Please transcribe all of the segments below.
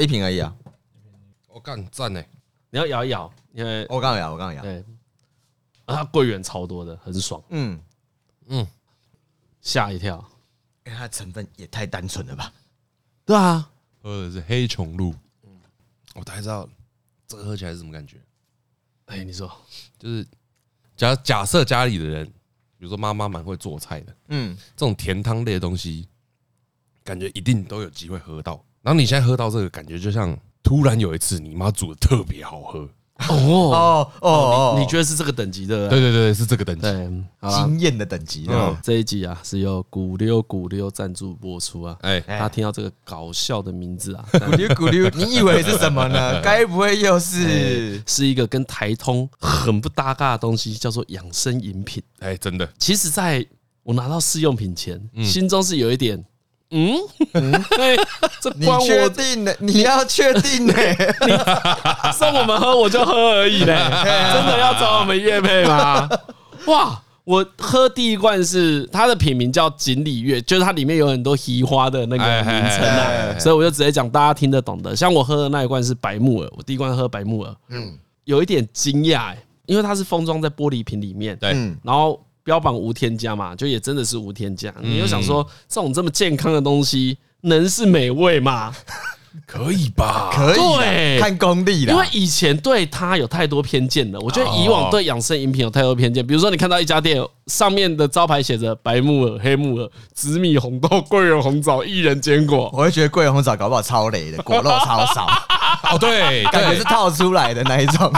这一瓶而已啊。我干赞呢，你要摇一摇，因为我刚刚摇，我刚刚摇。对，啊，它桂圆超多的，很爽。嗯嗯，吓一跳。因为它成分也太单纯了吧？对啊，喝的是黑松露。嗯，我大概知道这个喝起来是什么感觉。哎，你说，就是假假设家里的人，比如说妈妈蛮会做菜的，嗯，这种甜汤类的东西，感觉一定都有机会喝到。然后你现在喝到这个感觉，就像突然有一次你妈煮的特别好喝。哦哦哦，你觉得是这个等级的？对对对，是这个等级，对，惊艳的等级。这一集啊，是由古溜古溜赞助播出啊。哎，他听到这个搞笑的名字啊，古溜古溜，你以为是什么呢？该不会又是是一个跟台通很不搭嘎的东西，叫做养生饮品？哎，真的。其实，在我拿到试用品前，心中是有一点。嗯，对，这关我确定的，你要确定呢？你送我们喝，我就喝而已嘞。真的要找我们乐配吗？哇，我喝第一罐是它的品名叫锦鲤月，就是它里面有很多奇花的那个名称啊，所以我就直接讲大家听得懂的。像我喝的那一罐是白木耳，我第一罐喝白木耳，嗯，有一点惊讶，因为它是封装在玻璃瓶里面，对，然后。标榜无添加嘛，就也真的是无添加。你又想说，这种这么健康的东西能是美味吗？可以吧？可以，看功力了。因为以前对它有太多偏见了。我觉得以往对养生饮品有太多偏见。比如说，你看到一家店上面的招牌写着白木耳、黑木耳、紫米红豆、桂圆红枣、薏仁坚果，我会觉得桂圆红枣搞不好超雷的，果肉超少。哦，对，感觉是套出来的那一种。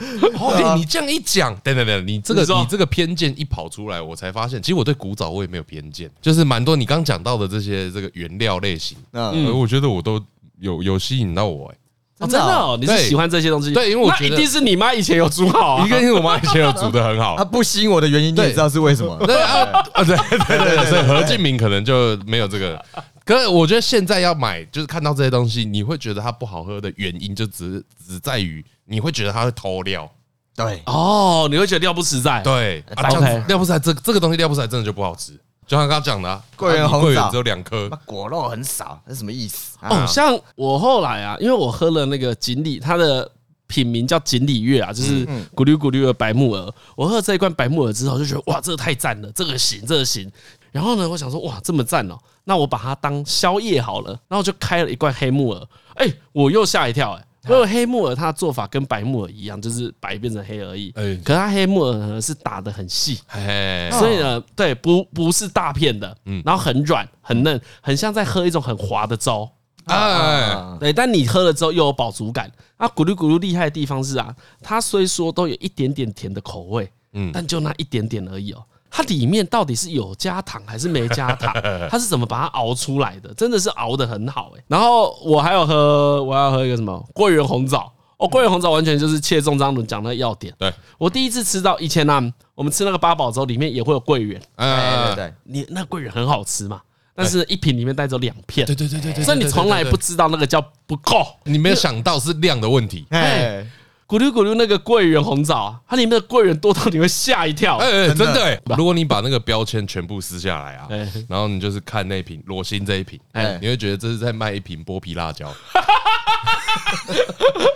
哦，你这样一讲，等等等，你这个你这个偏见一跑出来，我才发现，其实我对古早味没有偏见，就是蛮多你刚讲到的这些这个原料类型，嗯，我觉得我都有有吸引到我，哎，真的哦，你是喜欢这些东西？对，因为我觉得一定是你妈以前有煮好，一定是我妈以前有煮的很好。她不吸引我的原因，你也知道是为什么？对。啊，对。对对，所以何敬明可能就没有这个。可是我觉得现在要买，就是看到这些东西，你会觉得它不好喝的原因，就只只在于你会觉得它会偷料。对，哦，你会觉得料不实在。对，OK，料不实在，这这个东西料不实在，真的就不好吃。就像刚刚讲的，桂圆红枣只有两颗，果肉很少，那什么意思？哦，像我后来啊，因为我喝了那个锦鲤，它的品名叫锦鲤月啊，就是咕噜咕噜的白木耳。我喝了这一罐白木耳之后，就觉得哇，这个太赞了，这个行，这个行。然后呢，我想说哇，这么赞哦，那我把它当宵夜好了。然后就开了一罐黑木耳，哎，我又吓一跳，哎，因为黑木耳它的做法跟白木耳一样，就是白变成黑而已。哎，可是它黑木耳呢是打的很细，所以呢，对，不不是大片的，嗯，然后很软很嫩，很像在喝一种很滑的粥。啊，对，但你喝了之后又有饱足感。啊，咕噜咕噜厉害的地方是啊，它虽说都有一点点甜的口味，嗯，但就那一点点而已哦。它里面到底是有加糖还是没加糖？它是怎么把它熬出来的？真的是熬得很好哎。然后我还有喝，我要喝一个什么桂圆红枣哦，桂圆红枣完全就是切中张伦讲的要点。对，我第一次吃到以前呢，我们吃那个八宝粥里面也会有桂圆。对对对，你那桂圆很好吃嘛，但是一瓶里面带走两片。对对对对对，所以你从来不知道那个叫不够，你没有想到是量的问题。哎。咕噜咕噜那个桂圆红枣啊，它里面的桂圆多到你会吓一跳。哎哎，真的欸！如果你把那个标签全部撕下来啊，然后你就是看那瓶裸心这一瓶，哎，你会觉得这是在卖一瓶剥皮辣椒。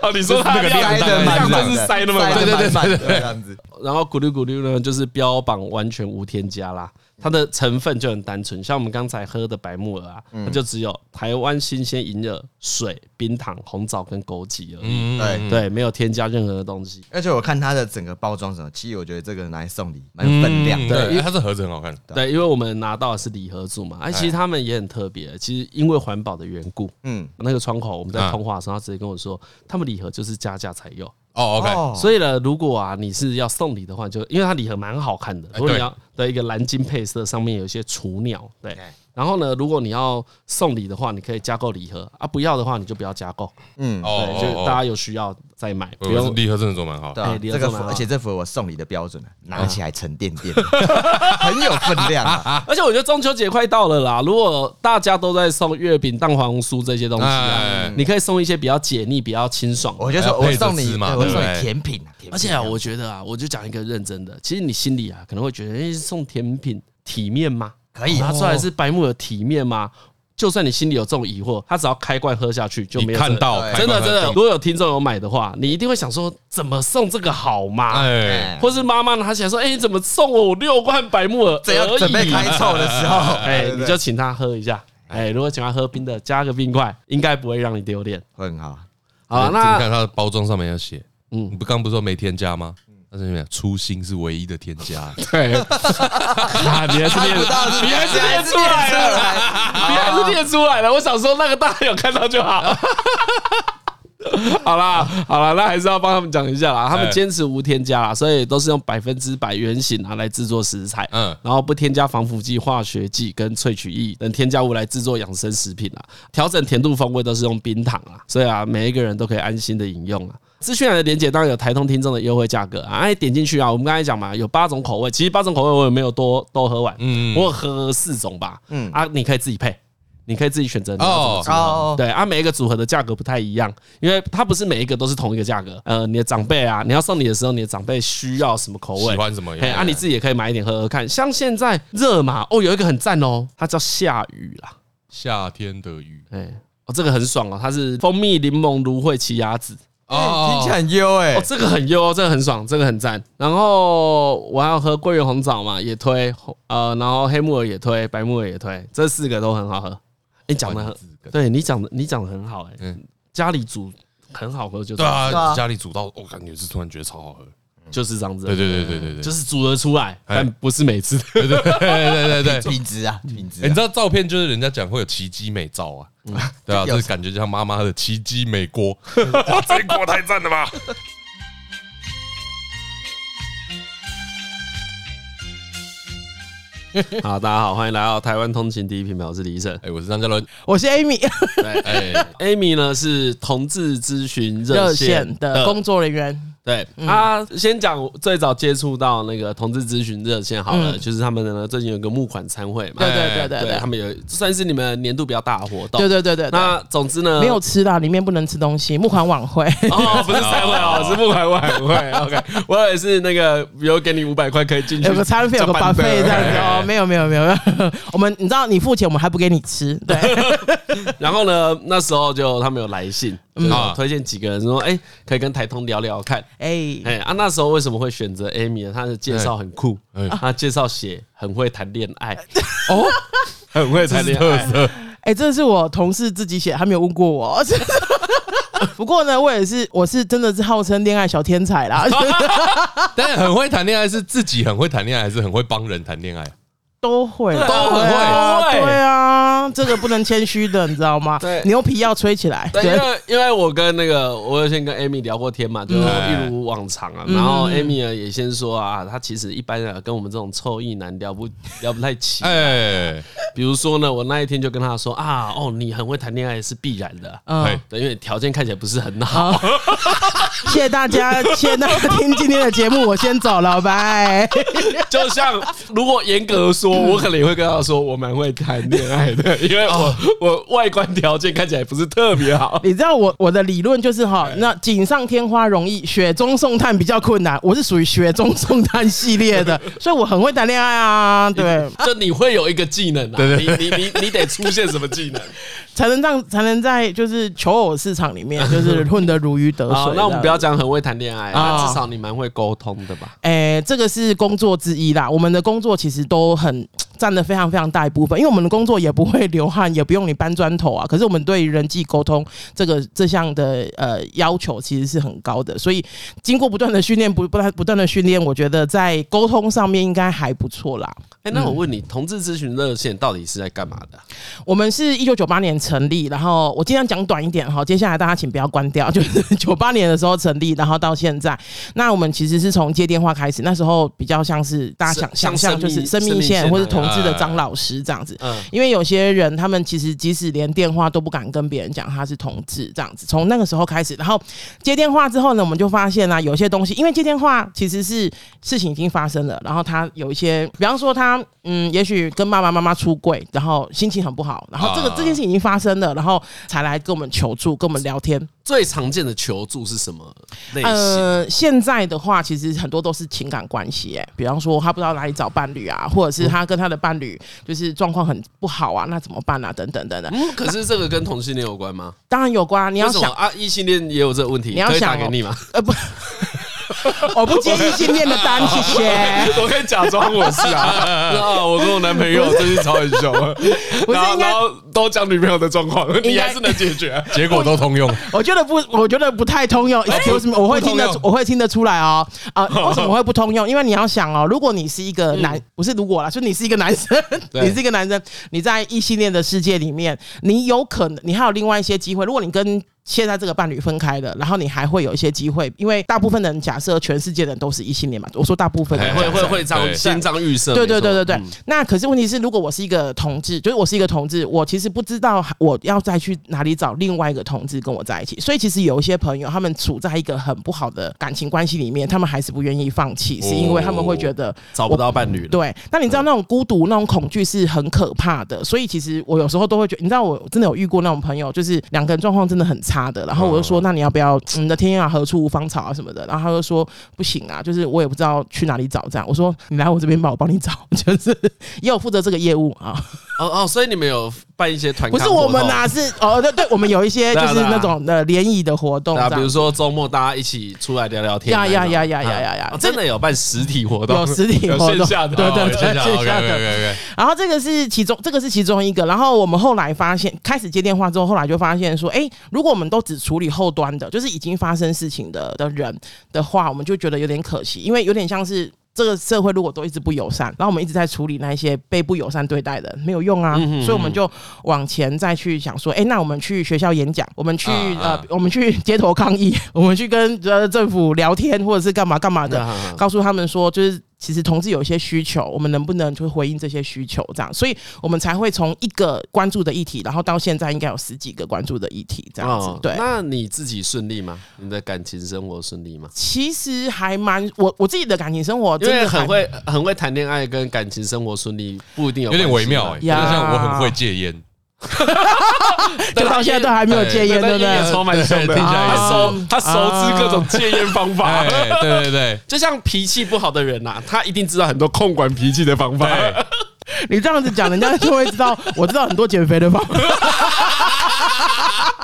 哦，你说那个量的量真是塞那么满，对对对对对，这样子。然后咕噜咕噜呢，就是标榜完全无添加啦。它的成分就很单纯，像我们刚才喝的白木耳啊，它就只有台湾新鲜银耳、水、冰糖、红枣跟枸杞而已。对对，没有添加任何的东西。而且我看它的整个包装什么，其实我觉得这个拿来送礼蛮有分量。对，因为它是盒子很好看。对，因为我们拿到的是礼盒组嘛，而其实他们也很特别。其实因为环保的缘故，嗯，那个窗口我们在通话的时候，他直接跟我说，他们礼盒就是加价才有。哦，OK。所以呢，如果啊你是要送礼的话，就因为它礼盒蛮好看的，如果你要的一个蓝金配色，上面有一些雏鸟，对。然后呢，如果你要送礼的话，你可以加购礼盒啊；不要的话，你就不要加购。嗯，对，就大家有需要再买。不用礼盒真的做蛮好，对，这个而且这符合我送礼的标准，拿起来沉甸甸，很有分量啊。而且我觉得中秋节快到了啦，如果大家都在送月饼、蛋黄酥这些东西啊，你可以送一些比较解腻、比较清爽。我就说我送你嘛，我送你甜品。而且啊，我觉得啊，我就讲一个认真的，其实你心里啊可能会觉得，哎，送甜品体面吗？可以拿出来是白木耳体面吗？就算你心里有这种疑惑，他只要开罐喝下去就没有看到，真的真的。如果有听众有买的话，你一定会想说，怎么送这个好吗？哎，或是妈妈拿起来说，哎，你怎么送我六罐白木耳？只要准备开凑的时候，哎，你就请他喝一下。哎，如果请他喝冰的，加个冰块，应该不会让你丢脸，会很好。好，那你看它的包装上面要写，嗯，你不刚不是说没添加吗？但是什么？初心是唯一的添加。对，你还是念，你还是念出来了，你还是念出来了。我想说，那个大家有看到就好。好啦，好啦，那还是要帮他们讲一下啦。他们坚持无添加啦，所以都是用百分之百原型拿来制作食材，嗯，然后不添加防腐剂、化学剂跟萃取液等添加物来制作养生食品啊。调整甜度风味都是用冰糖啊，所以啊，每一个人都可以安心的饮用啊。资讯栏的连接当然有台通听众的优惠价格啊，哎，点进去啊，我们刚才讲嘛，有八种口味，其实八种口味我也没有多都喝完，嗯，我喝四种吧，嗯啊，你可以自己配。你可以自己选择哦哦，对啊，每一个组合的价格不太一样，因为它不是每一个都是同一个价格。呃，你的长辈啊，你要送礼的时候，你的长辈需要什么口味，喜欢什么？哎，啊，你自己也可以买一点喝喝看。像现在热嘛，哦，有一个很赞哦，它叫夏雨啦，夏天的雨。哎，哦，这个很爽哦，它是蜂蜜柠檬芦荟奇亚籽，哦，听起来很优哎，哦，这个很优，这个很爽，这个很赞。然后我还要喝桂圆红枣嘛，也推，呃，然后黑木耳也推，白木耳也推，这四个都很好喝。你讲的很，对你讲的你讲的很好哎，家里煮很好喝就对啊，家里煮到我感觉是突然觉得超好喝，就是这样子，对对对对对对，就是煮得出来，但不是每次，对对对对对，品质啊品质，你知道照片就是人家讲会有奇迹美照啊，对啊，这感觉就像妈妈的奇迹美锅，哇，这锅太赞了吧！好，大家好，欢迎来到台湾通勤第一品牌，我是李医生，哎，我是张嘉伦，我是 Amy，对，哎，Amy 呢是同志咨询热线的工作人员。对，啊先讲最早接触到那个同志咨询热线好了，就是他们呢最近有个募款餐会嘛，对对对对，他们有算是你们年度比较大的活动，对对对对。那总之呢，没有吃的，里面不能吃东西，募款晚会哦，不是餐会哦，是募款晚会。OK，我也是那个，比如给你五百块可以进去，有个餐费，有个 buffet 这样子哦，没有没有没有，我们你知道你付钱，我们还不给你吃，对。然后呢，那时候就他们有来信。啊，推荐几个人说，哎，可以跟台通聊聊看。哎哎啊，那时候为什么会选择 Amy 呢？他的介绍很酷，他介绍写很会谈恋爱哦，很会谈恋爱。哎，这是我同事自己写，他没有问过我。不过呢，我也是，我是真的是号称恋爱小天才啦。但是很会谈恋爱是自己很会谈恋爱，还是很会帮人谈恋爱？都会，都很会，对啊，这个不能谦虚的，你知道吗？对，牛皮要吹起来。对，因为因为我跟那个，我有先跟 Amy 聊过天嘛，就一如往常啊。然后 Amy 呢也先说啊，他其实一般人跟我们这种臭意男聊不聊不太起。哎，比如说呢，我那一天就跟他说啊，哦，你很会谈恋爱是必然的，嗯，对，因为条件看起来不是很好。谢谢大家，谢谢大家听今天的节目，我先走了，拜。就像如果严格说。我可能也会跟他说，我蛮会谈恋爱的，因为我我外观条件看起来不是特别好。你知道我我的理论就是哈，那锦上添花容易，雪中送炭比较困难。我是属于雪中送炭系列的，所以我很会谈恋爱啊。对，就你会有一个技能啊，你你你你得出现什么技能，才能让才能在就是求偶市场里面就是 混得如鱼得水。那我们不要讲很会谈恋爱，那至少你蛮会沟通的吧？哎，这个是工作之一啦。我们的工作其实都很。占了非常非常大一部分，因为我们的工作也不会流汗，也不用你搬砖头啊。可是我们对于人际沟通这个这项的呃要求其实是很高的，所以经过不断的训练，不不断不断的训练，我觉得在沟通上面应该还不错啦。哎，那我问你，同志咨询热线到底是在干嘛的？我们是一九九八年成立，然后我尽量讲短一点哈。接下来大家请不要关掉，就是九八年的时候成立，然后到现在，那我们其实是从接电话开始，那时候比较像是大家想想象就是生命线或者同志的张老师这样子，因为有些人他们其实即使连电话都不敢跟别人讲他是同志这样子，从那个时候开始，然后接电话之后呢，我们就发现啊，有些东西，因为接电话其实是事情已经发生了，然后他有一些，比方说他。嗯，也许跟爸爸妈妈出柜，然后心情很不好，然后这个这件事已经发生了，然后才来跟我们求助，跟我们聊天。最常见的求助是什么类型？呃，现在的话，其实很多都是情感关系，哎，比方说他不知道哪里找伴侣啊，或者是他跟他的伴侣就是状况很不好啊，那怎么办啊？等等等等。嗯，可是这个跟同性恋有关吗？当然有关啊，你要想啊，异性恋也有这个问题，你要想、哦、可以打给你吗？呃，不。我不接异性恋的单，谢谢。我可以假装我是啊，啊，我跟我男朋友真是超很凶，然后然后都讲女朋友的状况，你还是能解决，结果都通用。我觉得不，我觉得不太通用。为什么我会听得，我会听得出来哦。啊，为什么会不通用？因为你要想哦，如果你是一个男，不是如果啦，就你是一个男生，你是一个男生，你在异性恋的世界里面，你有可能，你还有另外一些机会。如果你跟现在这个伴侣分开的，然后你还会有一些机会，因为大部分人假设全世界的人都是异性恋嘛。我说大部分人会会会这样先这样预设。对对对对对。那可是问题是，如果我是一个同志，就是我是一个同志，我其实不知道我要再去哪里找另外一个同志跟我在一起。所以其实有一些朋友，他们处在一个很不好的感情关系里面，他们还是不愿意放弃，是因为他们会觉得找不到伴侣。对。那你知道那种孤独、那种恐惧是很可怕的。所以其实我有时候都会觉得，你知道我真的有遇过那种朋友，就是两个人状况真的很差的，然后我就说。那你要不要你的天涯何处无芳草啊什么的？然后他就说不行啊，就是我也不知道去哪里找这样。我说你来我这边吧，我帮你找，就是 也有负责这个业务啊。哦哦，所以你们有办一些团？不是我们啊，是哦对对，我们有一些 就是那种的联谊的活动啊，比如说周末大家一起出来聊聊天。呀呀呀呀呀呀呀！真的有办实体活动，有实体活动，线下，对对对，线下的。对。然后这个是其中，这个是其中一个。然后我们后来发现，开始接电话之后，后来就发现说，哎，如果我们都只处理后端的，就是已经发生事情的的人的话，我们就觉得有点可惜，因为有点像是。这个社会如果都一直不友善，然后我们一直在处理那一些被不友善对待的，没有用啊。所以我们就往前再去想说，哎，那我们去学校演讲，我们去呃，我们去街头抗议，我们去跟呃政府聊天，或者是干嘛干嘛的，告诉他们说，就是。其实同志有一些需求，我们能不能就回应这些需求？这样，所以我们才会从一个关注的议题，然后到现在应该有十几个关注的议题，这样子。对，那你自己顺利吗？你的感情生活顺利吗？其实还蛮，我我自己的感情生活真的很会很会谈恋爱，跟感情生活顺利不一定有有点微妙哎，就像我很会戒烟。就到现在都还没有戒烟，对不对？超蛮凶的，他熟他熟知各种戒烟方法。对对对，就像脾气不好的人呐，他一定知道很多控管脾气的方法。你这样子讲，人家就会知道，我知道很多减肥的方法。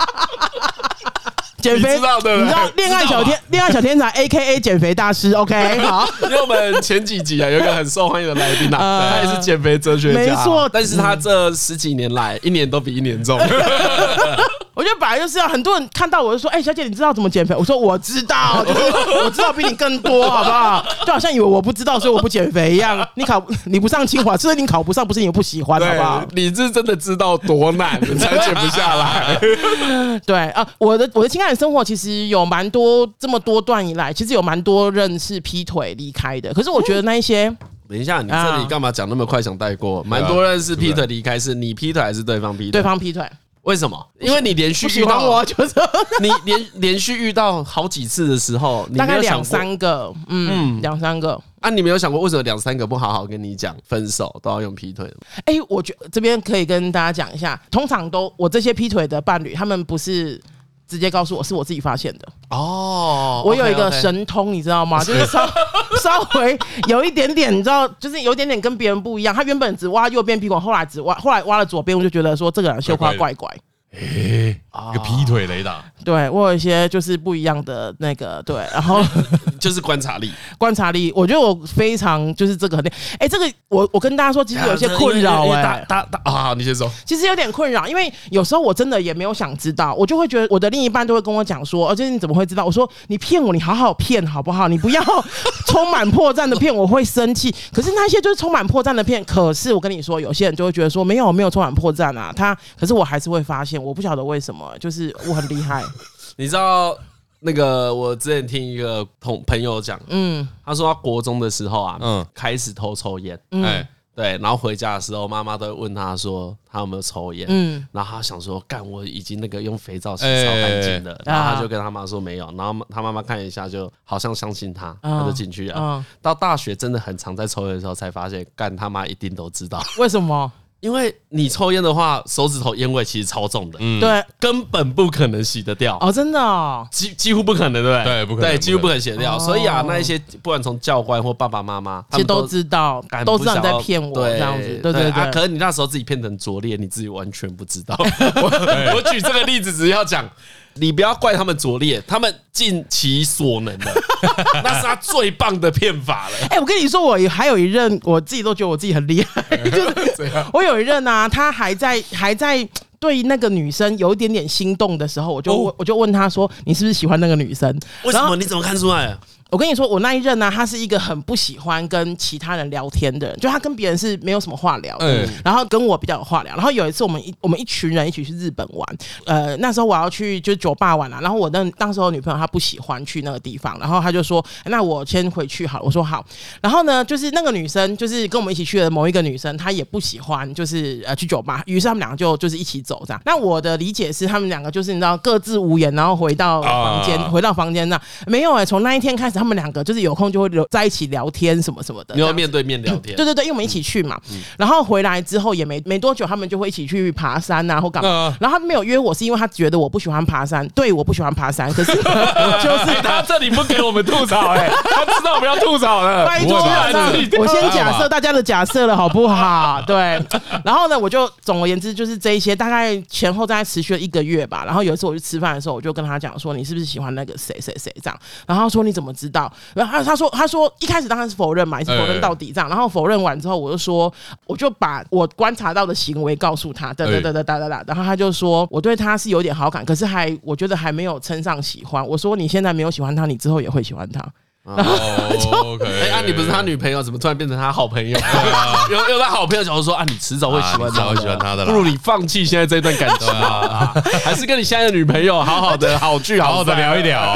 减肥，你知道对不对？你知道 恋爱小天，恋爱小天才，A K A 减肥大师。OK，好。因为我们前几集啊，有一个很受欢迎的来宾啊，他也是减肥哲学家，没错。但是他这十几年来，一年都比一年重。我觉得本来就是要很多人看到我就说：“哎，小姐，你知道怎么减肥？”我说：“我知道，就是我知道比你更多，好不好？”就好像以为我不知道，所以我不减肥一样。你考你不上清华，是你考不上，不是你不喜欢，好不好？你是真的知道多难，你才减不下来。对啊，我的我的情感生活其实有蛮多，这么多段以来，其实有蛮多认识劈腿离开的。可是我觉得那一些，等一下，你这里干嘛讲那么快？想带过？蛮多认识劈腿离开，是你劈腿还是对方劈腿？对方劈腿。为什么？因为你连续遇到我，就是你连连续遇到好几次的时候，大概两三个，嗯，两三个。啊，你没有想过为什么两三个不好好跟你讲分手，都要用劈腿？哎，我觉得这边可以跟大家讲一下，通常都我这些劈腿的伴侣，他们不是直接告诉我，是我自己发现的。哦，我有一个神通，你知道吗？就是稍稍微有一点点，你知道，就是有一点点跟别人不一样。他原本只挖右边鼻孔，后来只挖，后来挖了左边，我就觉得说这个人绣花怪怪。哎，一个劈腿雷达，对，我有一些就是不一样的那个，对，然后 就是观察力，观察力，我觉得我非常就是这个很，哎，这个我我跟大家说，其实有些困扰，哎，大大啊，你先说，其实有点困扰，因为有时候我真的也没有想知道，我就会觉得我的另一半都会跟我讲说，而且你怎么会知道？我说你骗我，你好好骗好不好？你不要充满破绽的骗，我会生气。可是那些就是充满破绽的骗，可是我跟你说，有些人就会觉得说没有没有充满破绽啊，他，可是我还是会发现。我不晓得为什么，就是我很厉害。你知道那个？我之前听一个同朋友讲，嗯，他说他国中的时候啊，嗯，开始偷抽烟，哎，对，然后回家的时候，妈妈都会问他说他有没有抽烟，嗯，然后他想说，干，我已经那个用肥皂洗超干净了，然后他就跟他妈说没有，然后他妈妈看一下，就好像相信他，他就进去了。到大学真的很常在抽烟的时候，才发现，干他妈一定都知道，为什么？因为你抽烟的话，手指头烟味其实超重的，嗯，对，根本不可能洗得掉哦，真的哦，几几乎不可能，对不对？对，不可能，对，几乎不可能洗得掉。所以啊，那一些不管从教官或爸爸妈妈，其实都知道，都知道你在骗我这样子，对对对。可能你那时候自己骗成拙劣，你自己完全不知道。我 我举这个例子只是要讲。你不要怪他们拙劣，他们尽其所能的，那是他最棒的骗法了。哎，我跟你说，我还有一任，我自己都觉得我自己很厉害。就是我有一任啊，他还在还在对那个女生有一点点心动的时候，我就问我就问他说：“你是不是喜欢那个女生？”为什么？你怎么看出来？我跟你说，我那一任呢、啊，他是一个很不喜欢跟其他人聊天的人，就他跟别人是没有什么话聊的，嗯、然后跟我比较有话聊。然后有一次，我们一我们一群人一起去日本玩，呃，那时候我要去就是酒吧玩了、啊，然后我那当时候女朋友她不喜欢去那个地方，然后她就说：“那我先回去好了。”我说：“好。”然后呢，就是那个女生，就是跟我们一起去的某一个女生，她也不喜欢，就是呃去酒吧。于是他们两个就就是一起走这样。那我的理解是，他们两个就是你知道各自无言，然后回到房间，啊、回到房间那没有哎、欸，从那一天开始，他们两个就是有空。就会留在一起聊天什么什么的，没有面对面聊天。对对对，因为我们一起去嘛，然后回来之后也没没多久，他们就会一起去爬山啊，或干嘛。然后他没有约我，是因为他觉得我不喜欢爬山。对，我不喜欢爬山，可是 就是他 这里不给我们吐槽，哎，他知道我们要吐槽了。拜托，我先假设大家的假设了，好不好？对。然后呢，我就总而言之就是这一些，大概前后大概持续了一个月吧。然后有一次我去吃饭的时候，我就跟他讲说：“你是不是喜欢那个谁谁谁？”这样。然后他说：“你怎么知道？”然后他。他说：“他说一开始当然是否认嘛，也是否认到底这样。然后否认完之后，我就说，我就把我观察到的行为告诉他，哒哒哒哒哒哒哒。然后他就说，我对他是有点好感，可是还我觉得还没有称上喜欢。我说你现在没有喜欢他，你之后也会喜欢他。然后就哎啊，你不是他女朋友，怎么突然变成他好朋友？有有他好朋友讲说啊，你迟早会喜欢他，会喜欢他的。不如你放弃现在这段感情啊，还是跟你现在的女朋友好好的 好聚好好的聊一聊。”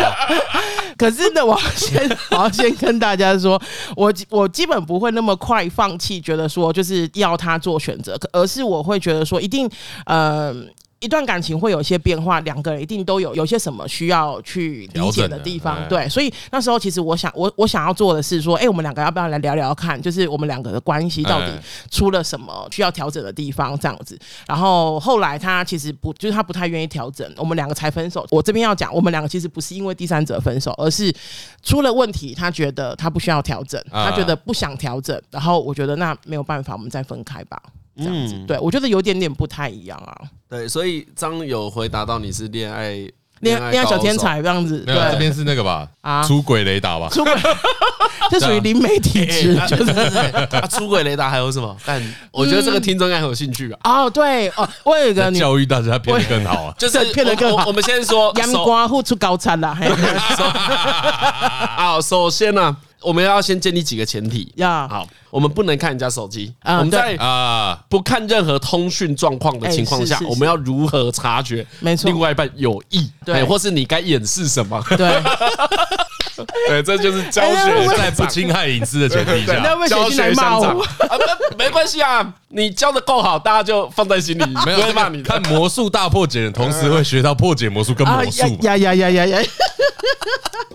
可是呢，我要先我要先跟大家说，我我基本不会那么快放弃，觉得说就是要他做选择，而是我会觉得说一定嗯。一段感情会有一些变化，两个人一定都有有些什么需要去理解的地方，对，所以那时候其实我想，我我想要做的是说，哎、欸，我们两个要不要来聊聊看，就是我们两个的关系到底出了什么需要调整的地方，这样子。然后后来他其实不，就是他不太愿意调整，我们两个才分手。我这边要讲，我们两个其实不是因为第三者分手，而是出了问题，他觉得他不需要调整，他觉得不想调整，然后我觉得那没有办法，我们再分开吧。这样子，嗯、对我觉得有点点不太一样啊。对，所以张有回答到你是恋爱恋爱小天才这样子。没有，这边是那个吧？啊，出轨雷达吧？出轨，这属于灵媒体质，就是出轨雷达还有什么？但我觉得这个听众应该很有兴趣吧。哦，对哦，我有一个教育大家变得更好啊，就是变得更好。我们先说阳光付出高产了。好，首先呢。我们要先建立几个前提，要好，我们不能看人家手机。我们在啊不看任何通讯状况的情况下，我们要如何察觉？没错，另外一半有意，对，或是你该掩饰什么？对，对，这就是教学，在不侵害隐私的前提下，教学相长啊，没关系啊，你教的够好，大家就放在心里，没有骂你。看魔术大破解的同时，会学到破解魔术跟魔术。呀呀呀呀呀！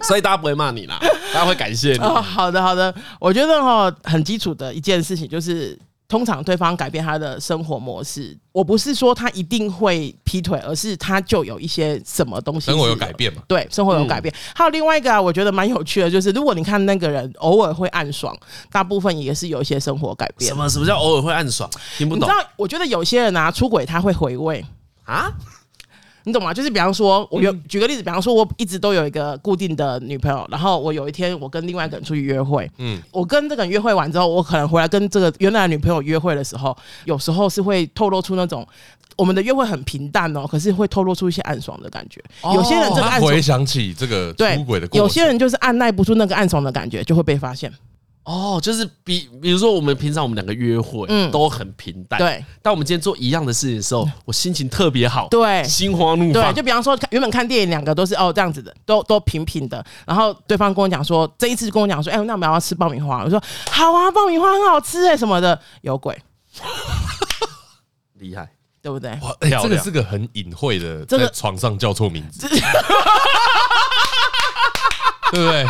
所以大家不会骂你啦，大家会感谢你。哦，好的好的，我觉得哈，很基础的一件事情就是，通常对方改变他的生活模式，我不是说他一定会劈腿，而是他就有一些什么东西生活有改变嘛？对，生活有改变。嗯、还有另外一个啊，我觉得蛮有趣的，就是如果你看那个人偶尔会暗爽，大部分也是有一些生活改变。什么？什么叫偶尔会暗爽？听不懂。你知道，我觉得有些人啊，出轨他会回味啊。你懂吗？就是比方说，我有举个例子，比方说，我一直都有一个固定的女朋友，然后我有一天我跟另外一个人出去约会，嗯，我跟这个人约会完之后，我可能回来跟这个原来的女朋友约会的时候，有时候是会透露出那种我们的约会很平淡哦，可是会透露出一些暗爽的感觉。有些人这个暗爽，回想起这个出轨的有些人就是按耐不住那个暗爽的感觉，就会被发现。哦，就是比比如说，我们平常我们两个约会，嗯，都很平淡，对。但我们今天做一样的事情的时候，我心情特别好，对，心花怒放。对，就比方说，原本看电影两个都是哦这样子的，都都平平的。然后对方跟我讲说，这一次跟我讲说，哎，那我们要不要吃爆米花？我说好啊，爆米花很好吃哎，什么的，有鬼，厉害，对不对？哇，哎，这个是个很隐晦的，在床上叫错名字，对不对？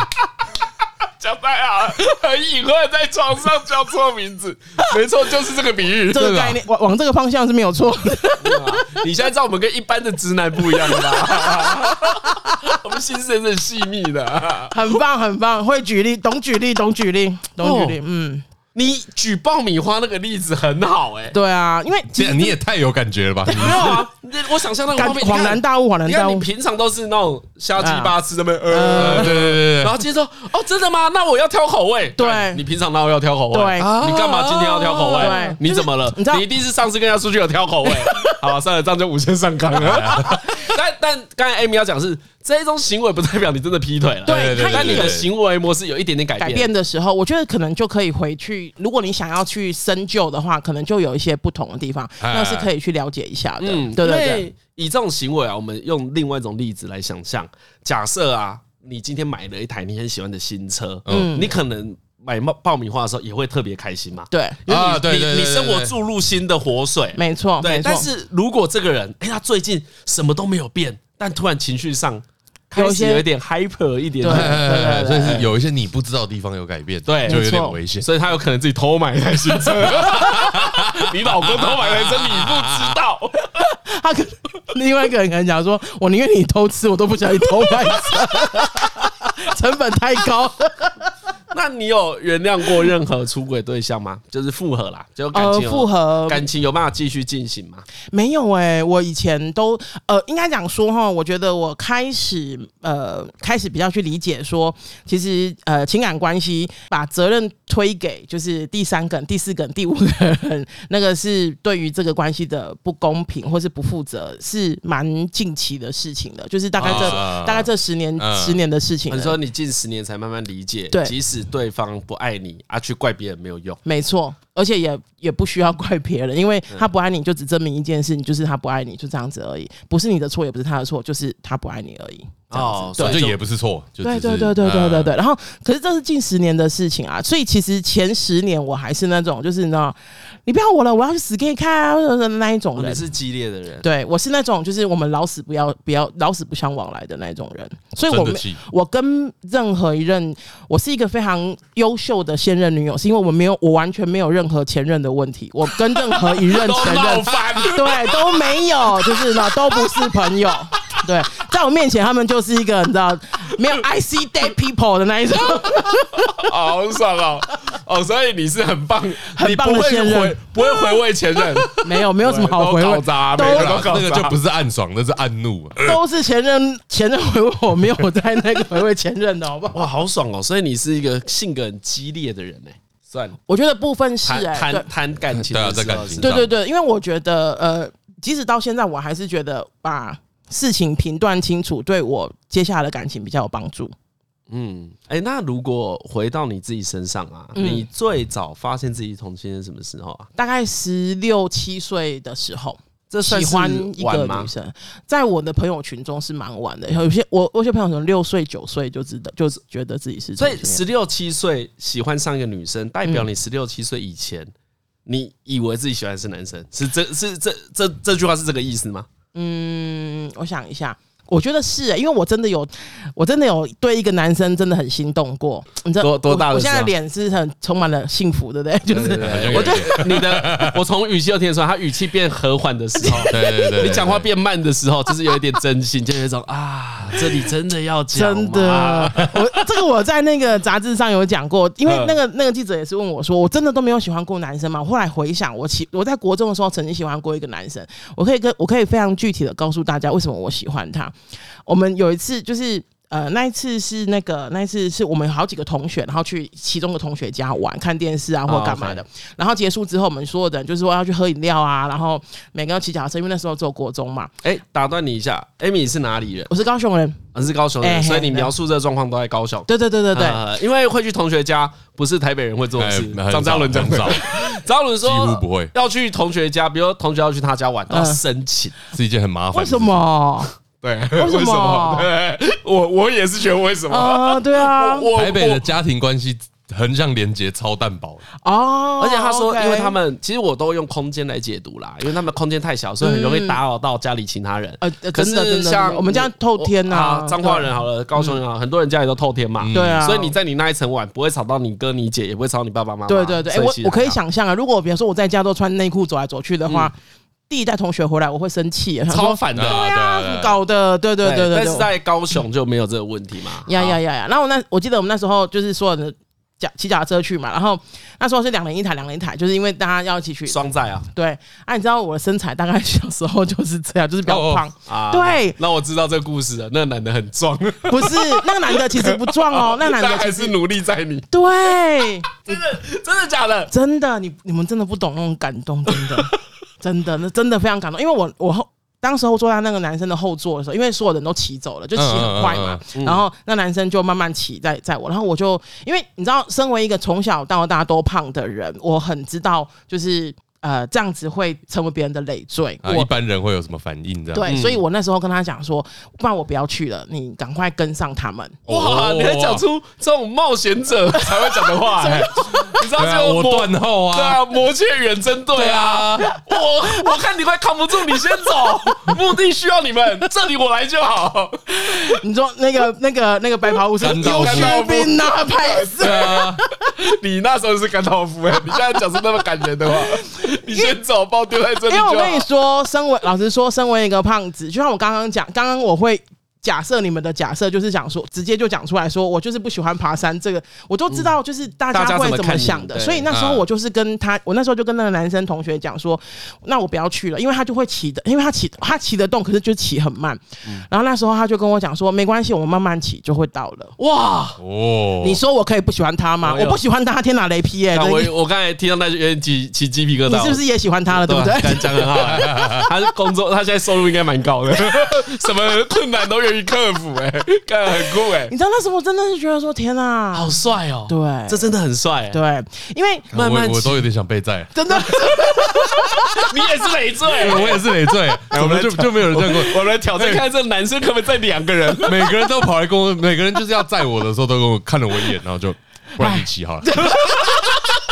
讲太好了，很隐晦，在床上叫错名字，没错，就是这个比喻，这个概念往往这个方向是没有错的。你现在知道我们跟一般的直男不一样了吧？我们心思是很细腻的，很棒，很棒，会举例，懂举例，懂举例，懂举例，嗯。你举爆米花那个例子很好哎，对啊，因为这样你也太有感觉了吧？没有啊，我想象那个恍然大悟，恍然大悟。你平常都是那种瞎鸡巴吃的没？呃，对对对，然后接着说，哦，真的吗？那我要挑口味。对，你平常那我要挑口味？对，你干嘛今天要挑口味？你怎么了？你一定是上次跟人家出去有挑口味。好，算了，这样就无限上纲了。但但刚才 Amy 要讲是。这一种行为不代表你真的劈腿了，对，但你的行为模式有一点点改变，改变的时候，我觉得可能就可以回去。如果你想要去深究的话，可能就有一些不同的地方，那是可以去了解一下的。嗯，对对对。以这种行为啊，我们用另外一种例子来想象，假设啊，你今天买了一台你很喜欢的新车，嗯，你可能买爆爆米花的时候也会特别开心嘛？对，因为你你你生活注入新的活水，没错，对。但是如果这个人，哎，他最近什么都没有变，但突然情绪上。开始有一点 hyper 一点，对，所以是有一些你不知道的地方有改变，对，就有点危险，所以他有可能自己偷买一台新车，你老公偷买一台车你不知道，他可另外一个人可能讲说，我宁愿你偷吃，我都不想你偷买车，成本太高。那你有原谅过任何出轨对象吗？就是复合啦，就感情复合，感情有办法继续进行吗？没有哎、欸，我以前都呃，应该讲说哈，我觉得我开始呃，开始比较去理解说，其实呃，情感关系把责任推给就是第三个、第四个、第五个人，那个是对于这个关系的不公平或是不负责，是蛮近期的事情的，就是大概这、哦、大概这十年、嗯、十年的事情。你说你近十年才慢慢理解，对，即使。对方不爱你啊，去怪别人没有用。没错，而且也也不需要怪别人，因为他不爱你就只证明一件事，你就是他不爱你，就这样子而已，不是你的错，也不是他的错，就是他不爱你而已。哦，对，这也不是错。对对对对对对对。然后，可是这是近十年的事情啊，所以其实前十年我还是那种，就是你知道，你不要我了，我要去死给你看啊，那一种人。你是激烈的人。对，我是那种，就是我们老死不要不要老死不相往来的那种人。所以我们我跟任何一任，我是一个非常优秀的现任女友，是因为我没有，我完全没有任何前任的问题。我跟任何一任前任，对，都没有，就是呢，都不是朋友。对，在我面前，他们就是一个你知道没有 I see dead people 的那一种，好爽哦！哦，所以你是很棒，很棒的前任，不会回味前任，没有，没有什么好回味，都那个就不是暗爽，那是暗怒，都是前任，前任回味，我没有在那个回味前任的好不好？哇，好爽哦！所以你是一个性格很激烈的人呢？算，我觉得部分是哎，谈谈感情，对啊，在感情，对对对，因为我觉得呃，即使到现在，我还是觉得把。事情评断清楚，对我接下来的感情比较有帮助。嗯，哎，那如果回到你自己身上啊，嗯、你最早发现自己同性恋什么时候啊？大概十六七岁的时候，这喜欢一个女生，在我的朋友群中是蛮晚的。有些我有些朋友从六岁九岁就知道，就是觉得自己是。所以十六七岁喜欢上一个女生，代表你十六七岁以前，嗯、你以为自己喜欢是男生，是这是这这这句话是这个意思吗？嗯，我想一下。我觉得是、欸，因为我真的有，我真的有对一个男生真的很心动过。你知道多多大的？我现在脸是很充满了幸福，对不对？就是我觉得你的，我从语气就听出来，他语气变和缓的时候，对对对，你讲话变慢的时候，就是有一点真心，就有一种啊，这里真的要讲，真的。我这个我在那个杂志上有讲过，因为那个那个记者也是问我说，我真的都没有喜欢过男生嘛？我后来回想，我喜我在国中的时候曾经喜欢过一个男生，我可以跟我可以非常具体的告诉大家为什么我喜欢他。我们有一次就是。呃，那一次是那个，那一次是我们好几个同学，然后去其中的同学家玩，看电视啊，或者干嘛的。然后结束之后，我们所有的人就是说要去喝饮料啊，然后每个人骑脚踏车，因为那时候只有国中嘛。哎，打断你一下，Amy 是哪里人？我是高雄人，我是高雄人，所以你描述这个状况都在高雄。对对对对对，因为会去同学家，不是台北人会做的事。张嘉伦讲的，张嘉伦说几乎不会要去同学家，比如同学要去他家玩，都要申请，是一件很麻烦。为什么？对，为什么？对，我我也是觉得为什么？啊，对啊，台北的家庭关系横向连接超淡薄哦。而且他说，因为他们其实我都用空间来解读啦，因为他们空间太小，所以很容易打扰到家里其他人。呃，可是像我们家透天呐，彰化人好了，高雄人好，很多人家里都透天嘛。对啊，所以你在你那一层碗，不会吵到你哥你姐，也不会吵到你爸爸妈妈。对对对，我我可以想象啊，如果比如说我在家都穿内裤走来走去的话。第一代同学回来，我会生气，超反的，对呀，搞的，对对对对。但是在高雄就没有这个问题嘛？呀呀呀呀！然后我那我记得我们那时候就是所有人脚骑脚踏车去嘛，然后那时候是两人一台，两人一台，就是因为大家要一起去双载啊。对啊，你知道我的身材大概小时候就是这样，就是比较胖啊。对，那我知道这个故事了。那个男的很壮，不是那个男的其实不壮哦，那个男的还是努力在你。对，真的真的假的？真的，你你们真的不懂那种感动，真的。真的，那真的非常感动，因为我我后当时候坐在那个男生的后座的时候，因为所有人都骑走了，就骑很快嘛，然后那男生就慢慢骑在在我，然后我就因为你知道，身为一个从小到大都胖的人，我很知道就是。呃，这样子会成为别人的累赘。啊，一般人会有什么反应？这样对，所以我那时候跟他讲说，不然我不要去了，你赶快跟上他们。哇，你还讲出这种冒险者 才会讲的话，你知道就我断后啊，对啊，魔界远征队啊，我我看你快扛不住，你先走，目的需要你们，这里我来就好。你说那个那个那个白袍巫师，有士兵拿牌子，你那时候是甘道夫哎，你现在讲出那么感人的话。你先走，把我丢在这里。因为我跟你说，身为老实说，身为一个胖子，就像我刚刚讲，刚刚我会。假设你们的假设就是讲说，直接就讲出来说，我就是不喜欢爬山，这个我都知道，就是大家会怎么想的。所以那时候我就是跟他，我那时候就跟那个男生同学讲说，那我不要去了，因为他就会骑的，因为他骑他骑得动，可是就骑很慢。然后那时候他就跟我讲说，没关系，我们慢慢骑就会到了。哇哦，你说我可以不喜欢他吗？我不喜欢他，天打雷劈耶！我我刚才听到那有点起起鸡皮疙瘩。你是不是也喜欢他了？对不对？讲很好，他是工作，他现在收入应该蛮高的，什么困难都有。克服哎，干很酷哎！你知道那时候我真的是觉得说天哪，好帅哦！对，这真的很帅。对，因为慢慢我都有点想被载，真的。你也是累赘，我也是累赘。我们就就没有人这样过。我们来挑战看看这男生可不可以载两个人？每个人都跑来跟我，每个人就是要载我的时候都跟我看了我一眼，然后就不然你骑好了。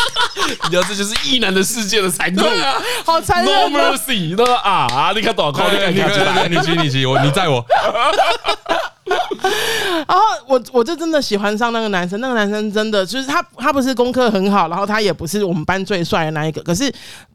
你知道这就是异男的世界的残酷啊！好残忍，No mercy！他说啊，你看多少块？你看，你骑，你骑，我你载我。然后我我就真的喜欢上那个男生，那个男生真的就是他，他不是功课很好，然后他也不是我们班最帅的那一个，可是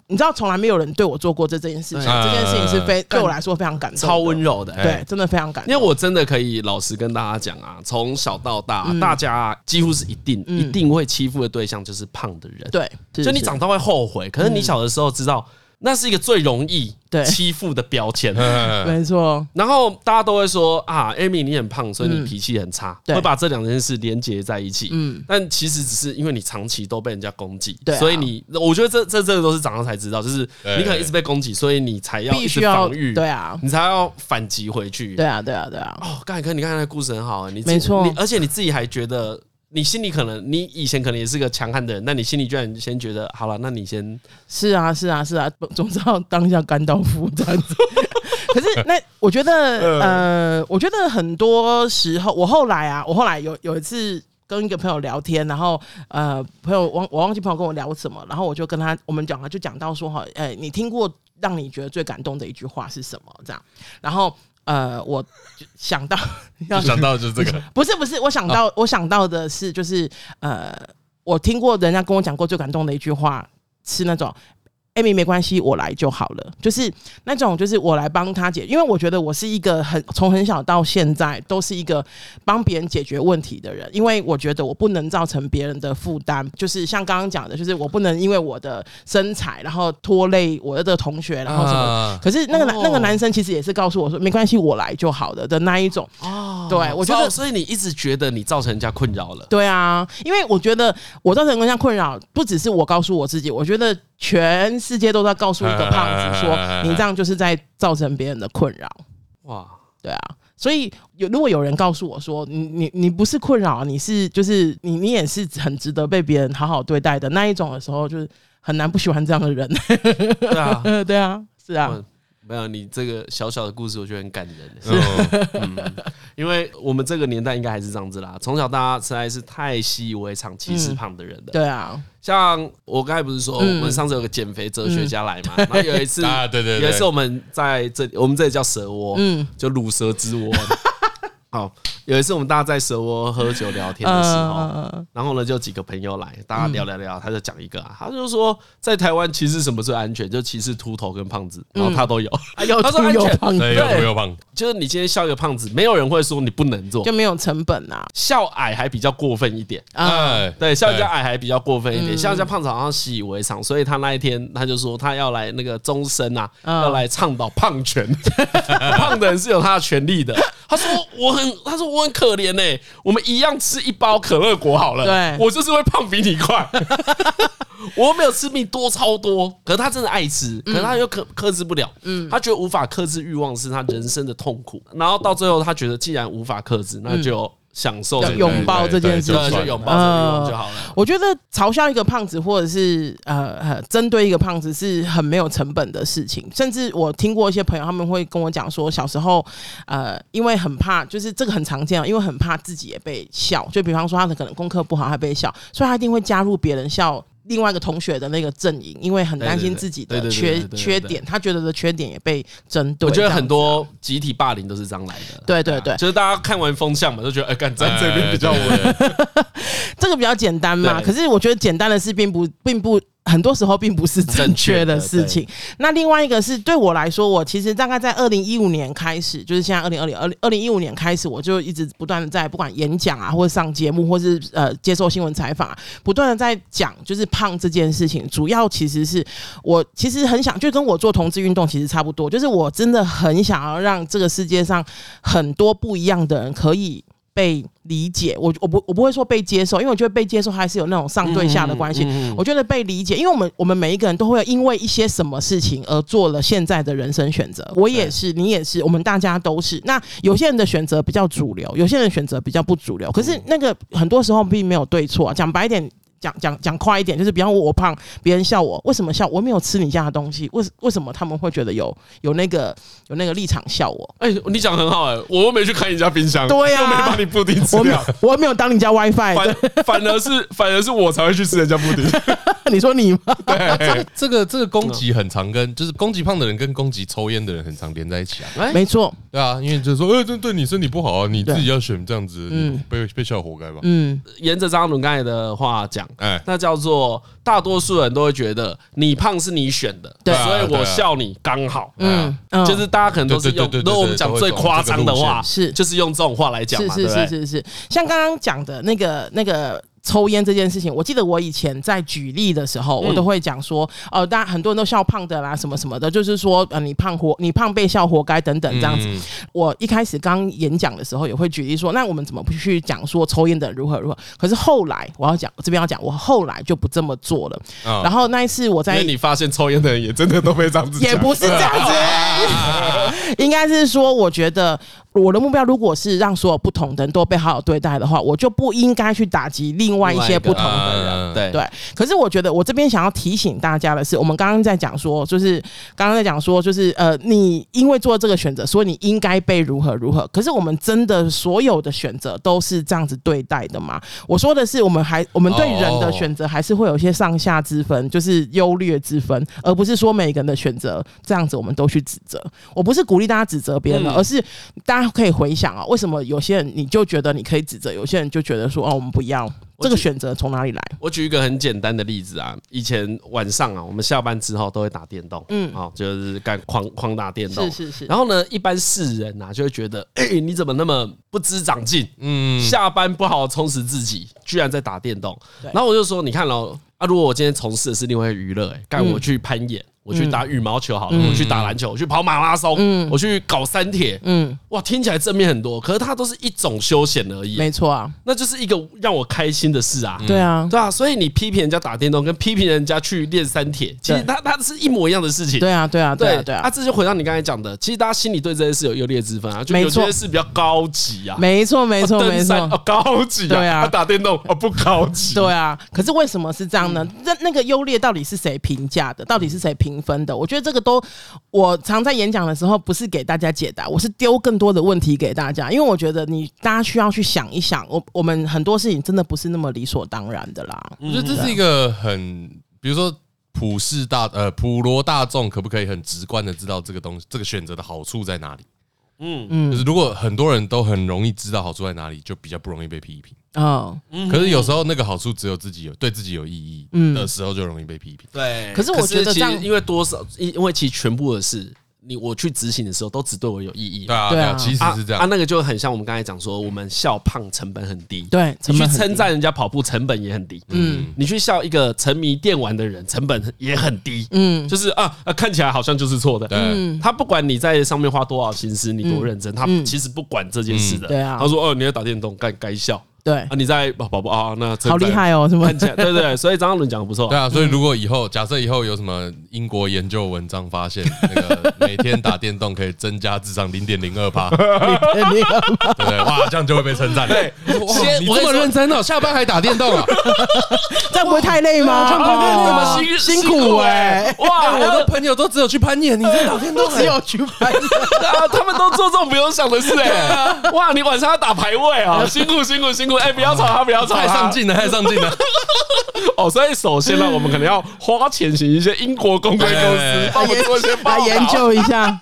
你知道，从来没有人对我做过这这件事情，这件事情是非对我来说非常感动，超温柔的，对，真的非常感动。因为我真的可以老实跟大家讲啊，从小到大，大家几乎是一定一定会欺负的对象就是胖的人，对，就你长大会后悔，可是你小的时候知道。那是一个最容易欺负的标签，没错。然后大家都会说啊，Amy 你很胖，所以你脾气很差，会把这两件事连结在一起。嗯，但其实只是因为你长期都被人家攻击，所以你，我觉得这这这个都是长大才知道，就是你可能一直被攻击，所以你才要一直防御，对啊，你才要反击回去。对啊，对啊，对啊。哦，刚才看你看那个故事很好，你没错，而且你自己还觉得。你心里可能，你以前可能也是个强悍的人，那你心里居然先觉得好了，那你先是啊是啊是啊，总是要当一下甘道夫这样子。可是那我觉得，呃，我觉得很多时候，我后来啊，我后来有有一次跟一个朋友聊天，然后呃，朋友忘我忘记朋友跟我聊什么，然后我就跟他我们讲了，就讲到说哈，哎，你听过让你觉得最感动的一句话是什么？这样，然后。呃，我想到，想到就是这个，不是不是，我想到，我想到的是，就是呃，我听过人家跟我讲过最感动的一句话是那种。Amy 没关系，我来就好了。就是那种，就是我来帮他解，因为我觉得我是一个很从很小到现在都是一个帮别人解决问题的人。因为我觉得我不能造成别人的负担，就是像刚刚讲的，就是我不能因为我的身材然后拖累我的同学，然后什么。可是那个男那个男生其实也是告诉我说，没关系，我来就好了的那一种。哦，对，我觉得，所以你一直觉得你造成人家困扰了。对啊，因为我觉得我造成人家困扰，不只是我告诉我自己，我觉得。全世界都在告诉一个胖子说：“ 你这样就是在造成别人的困扰。”哇，对啊，所以有如果有人告诉我说：“你你你不是困扰，你是就是你你也是很值得被别人好好对待的那一种的时候，就是很难不喜欢这样的人。”对啊，对啊，是啊。没有，你这个小小的故事，我觉得很感人。是，嗯，因为我们这个年代应该还是这样子啦。从小大家实在是太习以为常歧视胖的人的。对啊，像我刚才不是说，我们上次有个减肥哲学家来嘛？然后有一次 啊，对对，有一次我们在这里，我们这里叫蛇窝，嗯，就乳蛇之窝。好。有一次我们大家在蛇窝喝酒聊天的时候，然后呢就几个朋友来，大家聊聊聊，他就讲一个啊，他就说在台湾其实什么最安全，就歧视秃头跟胖子，然后他都有，他说有胖，对，有没有胖？就是你今天笑一个胖子，没有人会说你不能做，就没有成本啊。笑矮还比较过分一点。哎，对，笑人家矮还比较过分一点，笑人家胖子好像习以为常，所以他那一天他就说他要来那个终身啊，要来倡导胖权，胖的人是有他的权利的。他说我很，他说我很可怜呢、欸。我们一样吃一包可乐果好了，对，我就是会胖比你快。我没有吃比你多超多，可是他真的爱吃，可是他又克克制不了。嗯，他觉得无法克制欲望是他人生的痛苦。然后到最后，他觉得既然无法克制，那就。享受拥抱这件事情，拥抱这就好了。我觉得嘲笑一个胖子，或者是呃针对一个胖子，是很没有成本的事情。甚至我听过一些朋友，他们会跟我讲说，小时候呃，因为很怕，就是这个很常见，因为很怕自己也被笑。就比方说，他的可能功课不好，他被笑，所以他一定会加入别人笑。另外一个同学的那个阵营，因为很担心自己的缺缺点，他觉得的缺点也被针对。我觉得很多集体霸凌都是这样来的。对对对，就是大家看完风向嘛，都觉得哎，敢站这边比较稳。这个比较简单嘛，可是我觉得简单的事并不并不。很多时候并不是正确的事情。那另外一个是对我来说，我其实大概在二零一五年开始，就是现在二零二零二零二零一五年开始，我就一直不断的在不管演讲啊，或者上节目，或是呃接受新闻采访，不断的在讲就是胖这件事情。主要其实是我其实很想，就跟我做同志运动其实差不多，就是我真的很想要让这个世界上很多不一样的人可以。被理解，我我不我不会说被接受，因为我觉得被接受还是有那种上对下的关系。嗯嗯、我觉得被理解，因为我们我们每一个人都会因为一些什么事情而做了现在的人生选择。我也是，你也是，我们大家都是。那有些人的选择比较主流，有些人选择比较不主流。可是那个很多时候并没有对错，讲白一点。讲讲讲快一点，就是比方我胖，别人笑我，为什么笑？我没有吃你家的东西，为为什么他们会觉得有有那个有那个立场笑我？哎，你讲很好哎，我又没去开你家冰箱，对呀，又没把你布丁吃掉，我又没有当你家 WiFi，反反而是反而是我才会去吃人家布丁。你说你吗？对，这个这个攻击很常跟就是攻击胖的人跟攻击抽烟的人很常连在一起啊。没错，对啊，因为就是说，呃，这对你身体不好啊，你自己要选这样子，嗯，被被笑活该吧？嗯，沿着张伦刚才的话讲，哎，那叫做。大多数人都会觉得你胖是你选的，对，所以我笑你刚好，嗯，就是大家可能都是用，如果我们讲最夸张的话，是就是用这种话来讲嘛，是是是是，像刚刚讲的那个那个。抽烟这件事情，我记得我以前在举例的时候，我都会讲说，哦、呃，大家很多人都笑胖的啦，什么什么的，就是说，呃，你胖活，你胖被笑活该等等这样子。我一开始刚演讲的时候也会举例说，那我们怎么不去讲说抽烟的人如何如何？可是后来我要讲，这边要讲，我后来就不这么做了。然后那一次我在，因为你发现抽烟的人也真的都被这样子，也不是这样子，应该是说，我觉得。我的目标如果是让所有不同的人都被好好对待的话，我就不应该去打击另外一些不同的人。对对。可是我觉得我这边想要提醒大家的是，我们刚刚在讲说，就是刚刚在讲说，就是呃，你因为做这个选择，所以你应该被如何如何。可是我们真的所有的选择都是这样子对待的吗？我说的是，我们还我们对人的选择还是会有一些上下之分，就是优劣之分，而不是说每个人的选择这样子我们都去指责。我不是鼓励大家指责别人，而是大家。可以回想啊，为什么有些人你就觉得你可以指责，有些人就觉得说哦，我们不要这个选择从哪里来？我举一个很简单的例子啊，以前晚上啊，我们下班之后都会打电动，嗯，好，就是干狂狂打电动，是是是。然后呢，一般世人啊就会觉得，哎，你怎么那么不知长进？嗯，下班不好好充实自己，居然在打电动。然后我就说，你看喽，啊，如果我今天从事的是另外一个娱乐，哎，干我去攀岩。我去打羽毛球好了，我去打篮球，我去跑马拉松，我去搞三铁，嗯，哇，听起来正面很多，可是它都是一种休闲而已，没错啊，那就是一个让我开心的事啊，对啊，对啊，所以你批评人家打电动，跟批评人家去练三铁，其实它它是一模一样的事情，对啊，对啊，对啊对啊，这就回到你刚才讲的，其实大家心里对这件事有优劣之分啊，就有些事比较高级啊，没错没错没错，高级，对啊，打电动哦不高级，对啊，可是为什么是这样呢？那那个优劣到底是谁评价的？到底是谁评评分的。我觉得这个都，我常在演讲的时候不是给大家解答，我是丢更多的问题给大家，因为我觉得你大家需要去想一想，我我们很多事情真的不是那么理所当然的啦。我觉得这是一个很，比如说普世大呃普罗大众可不可以很直观的知道这个东西，这个选择的好处在哪里？嗯嗯，就是如果很多人都很容易知道好处在哪里，就比较不容易被批评。哦，可是有时候那个好处只有自己有，对自己有意义的时候，就容易被批评。对，可是我觉得这样，因为多少，因因为其实全部的事。你我去执行的时候，都只对我有意义。对啊，对啊，其实是这样。啊，那个就很像我们刚才讲说，我们笑胖成本很低。对，你去称赞人家跑步成本也很低。嗯，你去笑一个沉迷电玩的人，成本也很低。嗯，就是啊啊，看起来好像就是错的。对，他不管你在上面花多少心思，你多认真，他其实不管这件事的。对啊，他说哦，你要打电动，该该笑。对啊，你在宝宝啊，那好厉害哦，是吗？对对，所以张嘉伦讲的不错。对啊，所以如果以后假设以后有什么英国研究文章发现，那个每天打电动可以增加智商零点零二趴，对不对？哇，这样就会被称赞。对，你这么认真哦，下班还打电动啊？这样不会太累吗？这样不会太累吗？辛辛苦哎！哇，我的朋友都只有去攀岩，你在打电动只有去攀岩啊？他们都做这种不用想的事哎！哇，你晚上要打排位啊？辛苦辛苦辛苦！哎，不要吵他，不要吵他，太上进了，太上进了。哦，所以首先呢，我们可能要花钱请一些英国公关公司帮我们做一些来研究一下。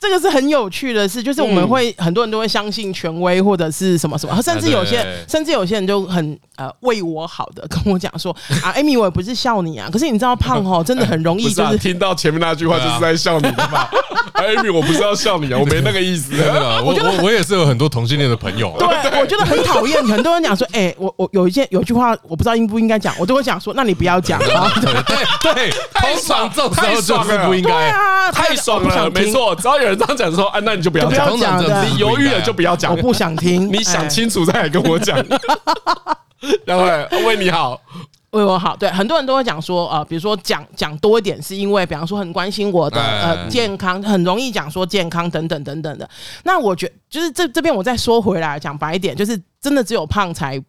这个是很有趣的事，就是我们会很多人都会相信权威或者是什么什么，甚至有些甚至有些人就很呃为我好的跟我讲说 啊，Amy，我也不是笑你啊，可是你知道胖哦，真的很容易就是听到前面那句话就是在笑你的嘛。Amy，我不是要笑你啊，我没那个意思。我我我也是有很多同性恋的朋友。对，我觉得很讨厌，很多人讲说，哎，我我有一件有一句话我不知道应不应该讲，我都会讲说，那你不要讲。对对，太爽，这种时候就是不应该啊，太爽了，没错，只要有人这样讲说，哎，那你就不要讲，你犹豫了就不要讲，我不想听，你想清楚再来跟我讲。然后为你好。为我好，对，很多人都会讲说，呃，比如说讲讲多一点，是因为比方说很关心我的呃健康，很容易讲说健康等等等等的。那我觉得就是这这边我再说回来讲白一点，就是真的只有胖才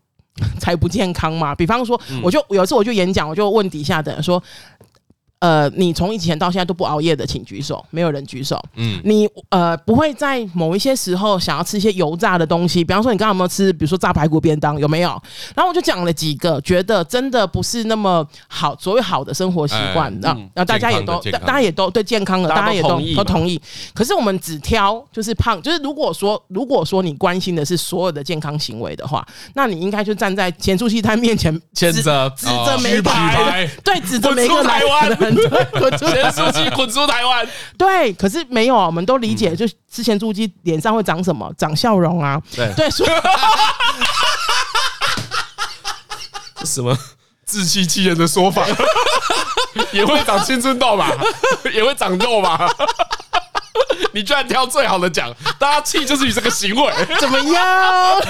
才不健康嘛。比方说，我就有一次我就演讲，我就问底下的人说。呃，你从以前到现在都不熬夜的，请举手。没有人举手。嗯，你呃不会在某一些时候想要吃一些油炸的东西，比方说你刚刚有没有吃，比如说炸排骨便当，有没有？然后我就讲了几个，觉得真的不是那么好，所谓好的生活习惯，然后、嗯、大家也都大家也都对健康的，大家也都都同意。可是我们只挑就是胖，就是如果说如果说你关心的是所有的健康行为的话，那你应该就站在咸酥鸡摊面前谴责指着每个对指着每个台湾。对，滚出咸酥鸡，滚出台湾。对，可是没有，我们都理解，就吃咸酥鸡脸上会长什么？长笑容啊。对对，所以 什么自欺欺人的说法，也会长青春痘吧？也会长痘吧？你居然挑最好的讲，大家气就是你这个行为，怎么样？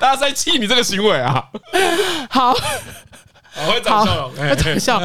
大家在气你这个行为啊？好。我会长笑容，会长笑。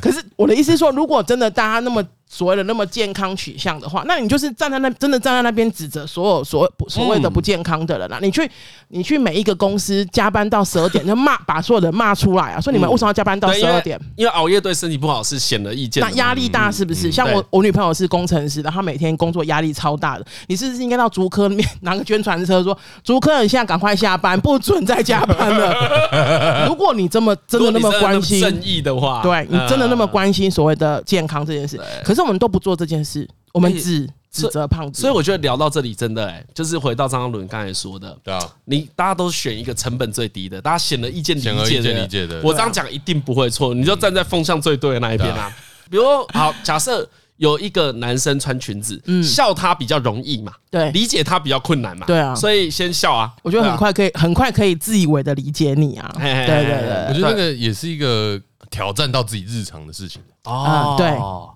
可是我的意思是说，如果真的大家那么。所谓的那么健康取向的话，那你就是站在那真的站在那边指责所有所谓所谓的不健康的人啊！你去你去每一个公司加班到十二点，就骂把所有人骂出来啊！说你们为什么要加班到十二点？因为熬夜对身体不好是显而易见。那压力大是不是？像我我女朋友是工程师，的，她每天工作压力超大的。你是不是应该到竹科那边拿个宣传车说，竹科你现在赶快下班，不准再加班了。如果你这么真的那么关心正义的话，对你真的那么关心所谓的健康这件事，可是我们都不做这件事，我们只指责胖子。所以我觉得聊到这里，真的哎，就是回到张嘉伦刚才说的，对啊，你大家都选一个成本最低的，大家显而易见理解的，我这样讲一定不会错，你就站在风向最对的那一边啊。比如好，假设有一个男生穿裙子，嗯笑他比较容易嘛，对，理解他比较困难嘛，对啊，所以先笑啊。我觉得很快可以，很快可以自以为的理解你啊。对对对，我觉得那个也是一个挑战到自己日常的事情。哦，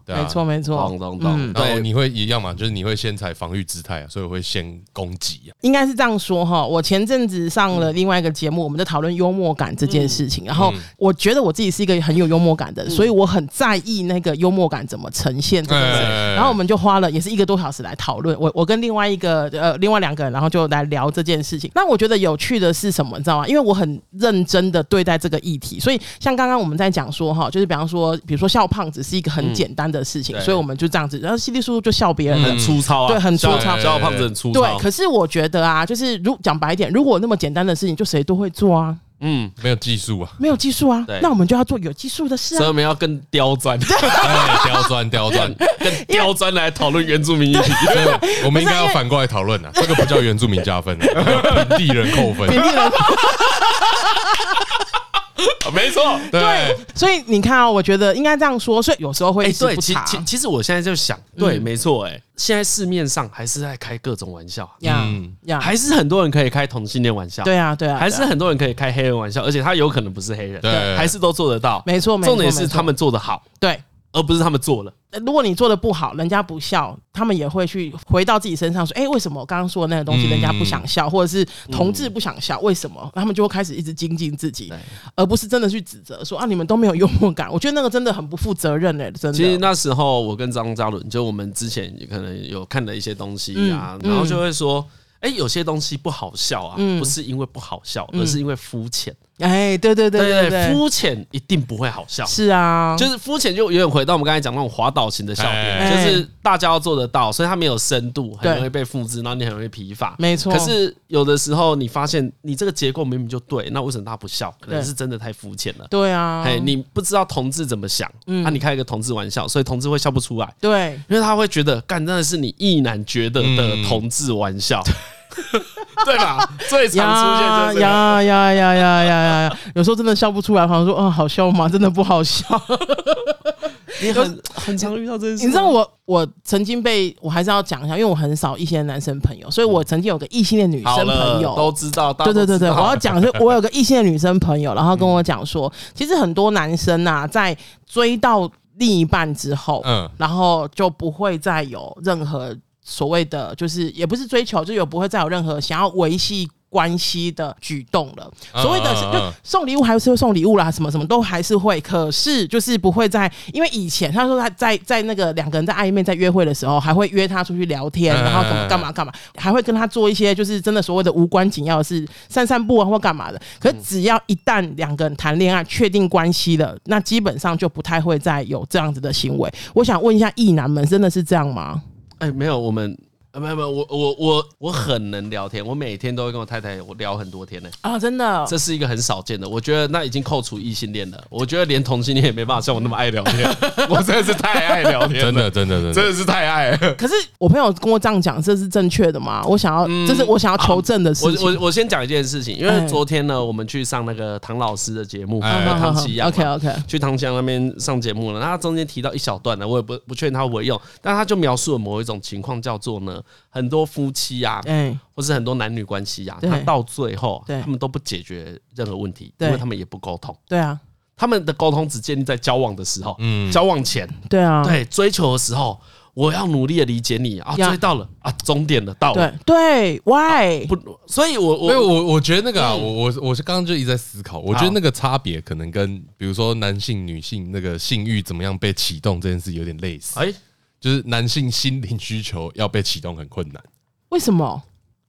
对，没错没错，懂懂懂。然后你会一样嘛？就是你会先采防御姿态啊，所以我会先攻击啊。应该是这样说哈。我前阵子上了另外一个节目，我们在讨论幽默感这件事情。然后我觉得我自己是一个很有幽默感的人，所以我很在意那个幽默感怎么呈现这个。然后我们就花了也是一个多小时来讨论。我我跟另外一个呃另外两个人，然后就来聊这件事情。那我觉得有趣的是什么？你知道吗？因为我很认真的对待这个议题，所以像刚刚我们在讲讲说哈，就是比方说，比如说笑胖子是一个很简单的事情，所以我们就这样子，然后犀利叔叔就笑别人。很粗糙啊，对，很粗糙，笑胖子很粗糙。对，可是我觉得啊，就是如讲白一点，如果那么简单的事情，就谁都会做啊。嗯，没有技术啊，没有技术啊，那我们就要做有技术的事啊。所以我们要更刁钻，刁钻，刁钻，跟刁钻来讨论原住民议题。我们应该要反过来讨论啊，这个不叫原住民加分，平地人扣分。平地人。没错，对，所以你看啊，我觉得应该这样说，所以有时候会哎，对，其其其实我现在就想，对，没错，哎，现在市面上还是在开各种玩笑，嗯，还是很多人可以开同性恋玩笑，对啊，对啊，还是很多人可以开黑人玩笑，而且他有可能不是黑人，对，还是都做得到，没错，重点是他们做得好，对。而不是他们做了。如果你做的不好，人家不笑，他们也会去回到自己身上说：“哎，为什么我刚刚说的那个东西，人家不想笑，或者是同志不想笑，为什么？”他们就会开始一直精进自己，而不是真的去指责说：“啊，你们都没有幽默感。”我觉得那个真的很不负责任哎，真的。其实那时候我跟张嘉伦，就我们之前可能有看了一些东西啊，然后就会说：“哎，有些东西不好笑啊，不是因为不好笑，而是因为肤浅。”哎，对对对对对，肤浅一定不会好笑。是啊，就是肤浅就有点回到我们刚才讲那种滑倒型的笑点，就是大家要做得到，所以它没有深度，很容易被复制，然后你很容易疲乏。没错。可是有的时候你发现你这个结构明明就对，那为什么他不笑？可能是真的太肤浅了。对啊，哎，你不知道同志怎么想，那你开一个同志玩笑，所以同志会笑不出来。对，因为他会觉得，干真的是你意难觉得的同志玩笑。对吧？最常出现就是呀呀呀呀呀呀！有时候真的笑不出来，好像说啊，好笑吗？真的不好笑。你很很常遇到这件事。你知道我，我曾经被我还是要讲一下，因为我很少异性的男生朋友，所以我曾经有个异性的女生朋友都知道。对对对对，我要讲是，我有个异性的女生朋友，然后跟我讲说，其实很多男生呐，在追到另一半之后，嗯，然后就不会再有任何。所谓的就是也不是追求，就有不会再有任何想要维系关系的举动了。所谓的就送礼物还是会送礼物啦，什么什么都还是会。可是就是不会在，因为以前他说他在在那个两个人在暧昧在约会的时候，还会约他出去聊天，然后怎么干嘛干嘛，还会跟他做一些就是真的所谓的无关紧要的事，散散步啊或干嘛的。可是只要一旦两个人谈恋爱确定关系了，那基本上就不太会再有这样子的行为。我想问一下，异男们真的是这样吗？哎，没有，我们啊，没有没有，我我我我很能聊天，我每天都会跟我太太我聊很多天呢。啊，真的，这是一个很少见的。我觉得那已经扣除异性恋了，我觉得连同性恋也没办法像我那么爱聊天。我真的是太爱聊天，真的真的真的 真的是太爱。可是我朋友跟我这样讲，这是正确的吗？我想要，这是我想要求证的事情。我我我先讲一件事情，因为昨天呢，我们去上那个唐老师的节目，唐綺阳，OK OK，去唐綺阳那边上节目了。那他中间提到一小段呢，我也不不确定他会不会用，但他就描述了某一种情况，叫做呢。很多夫妻呀啊，或是很多男女关系啊，他到最后，他们都不解决任何问题，因为他们也不沟通。对啊，他们的沟通只建立在交往的时候，嗯，交往前，对啊，对，追求的时候，我要努力的理解你啊，追到了啊，终点了，到了，对，Why？不，所以我我我我觉得那个啊，我我我是刚刚就一直在思考，我觉得那个差别可能跟比如说男性、女性那个性欲怎么样被启动这件事有点类似，哎。就是男性心灵需求要被启动很困难，为什么？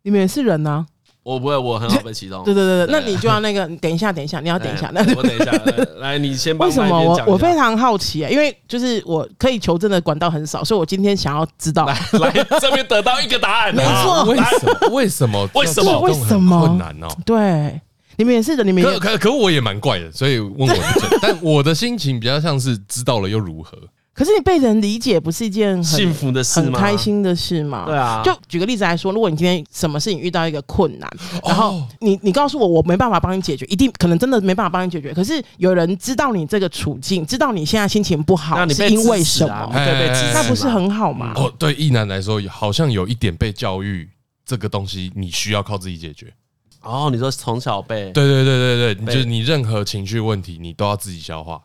你们也是人呢？我不会，我很好被启动。对对对对，那你就要那个，等一下，等一下，你要等一下，那 我等一下，来，你先。为什么我我非常好奇？啊因为就是我可以求证的管道很少，所以我今天想要知道。来，这边得到一个答案。没错，为什么？为什么？为什么？为什么？困难呢。对，你们也是人，你们可可可我也蛮怪的，所以问我不准。但我的心情比较像是知道了又如何？可是你被人理解不是一件很幸福的事吗？很开心的事吗？对啊。就举个例子来说，如果你今天什么事情遇到一个困难，然后你你告诉我我没办法帮你解决，一定可能真的没办法帮你解决。可是有人知道你这个处境，知道你现在心情不好，那你是因为什么？那不是很好吗？哦，对，一男来说好像有一点被教育，这个东西你需要靠自己解决。哦，你说从小被？对对对对对，就是你任何情绪问题，你都要自己消化。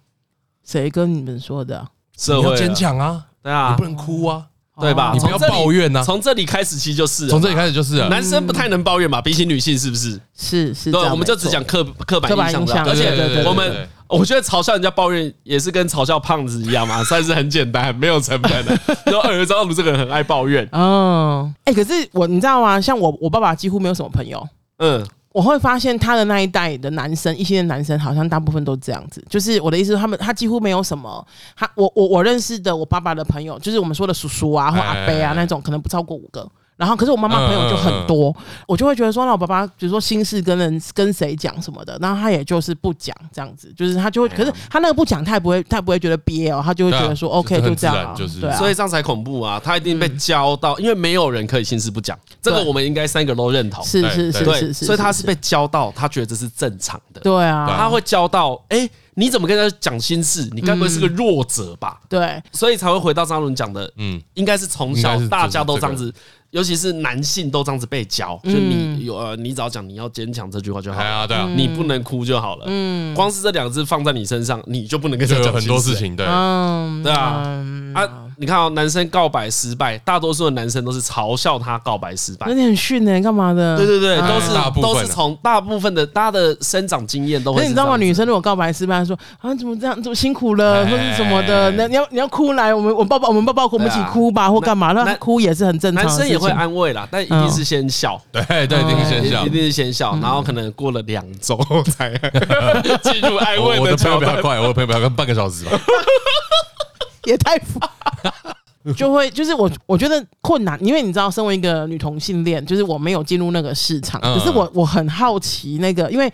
谁跟你们说的？你要坚强啊，对啊，你不能哭啊，对吧？你不要抱怨呐。从这里开始，其实就是从这里开始就是男生不太能抱怨嘛，比起女性是不是？是是，对，我们就只讲刻刻板印象，而且我们我觉得嘲笑人家抱怨也是跟嘲笑胖子一样嘛，算是很简单，没有成本的。说儿子，我们这个人很爱抱怨。嗯，哎，可是我你知道吗？像我我爸爸几乎没有什么朋友。嗯。我会发现他的那一代的男生，一些男生好像大部分都这样子。就是我的意思，他们他几乎没有什么，他我我我认识的我爸爸的朋友，就是我们说的叔叔啊或阿伯啊那种，可能不超过五个。然后，可是我妈妈朋友就很多，我就会觉得说，那我爸爸比如说心事跟人跟谁讲什么的，然后他也就是不讲这样子，就是他就会，可是他那个不讲，他也不会，他也不会觉得憋哦，他就会觉得说，OK，就这样，就是对，所以这样才恐怖啊！他一定被教到，因为没有人可以心事不讲，这个我们应该三个都认同，是是是是是，所以他是被教到，他觉得这是正常的，对啊，他会教到，哎，你怎么跟他讲心事？你该不会是个弱者吧？对，所以才会回到张伦讲的，嗯，应该是从小大家都这样子。尤其是男性都这样子被教，就你有呃，你只要讲你要坚强这句话就好了，对啊，你不能哭就好了。嗯，光是这两个字放在你身上，你就不能跟他讲很多事情，对，对啊，啊。你看哦，男生告白失败，大多数的男生都是嘲笑他告白失败。那你很逊呢？干嘛的？对对对，都是都是从大部分的大家的生长经验都会。那你知道吗？女生如果告白失败，说啊怎么这样，怎么辛苦了，或者什么的，那你要你要哭来，我们我抱抱我们抱抱我们一起哭吧，或干嘛？那哭也是很正常。男生也会安慰啦，但一定是先笑。对对，一定是先笑，一定是先笑，然后可能过了两周才 进入安慰的。我的朋友比较快，我的朋友比较快，半个小时吧。也太 就会就是我我觉得困难，因为你知道，身为一个女同性恋，就是我没有进入那个市场，可是我我很好奇那个，因为。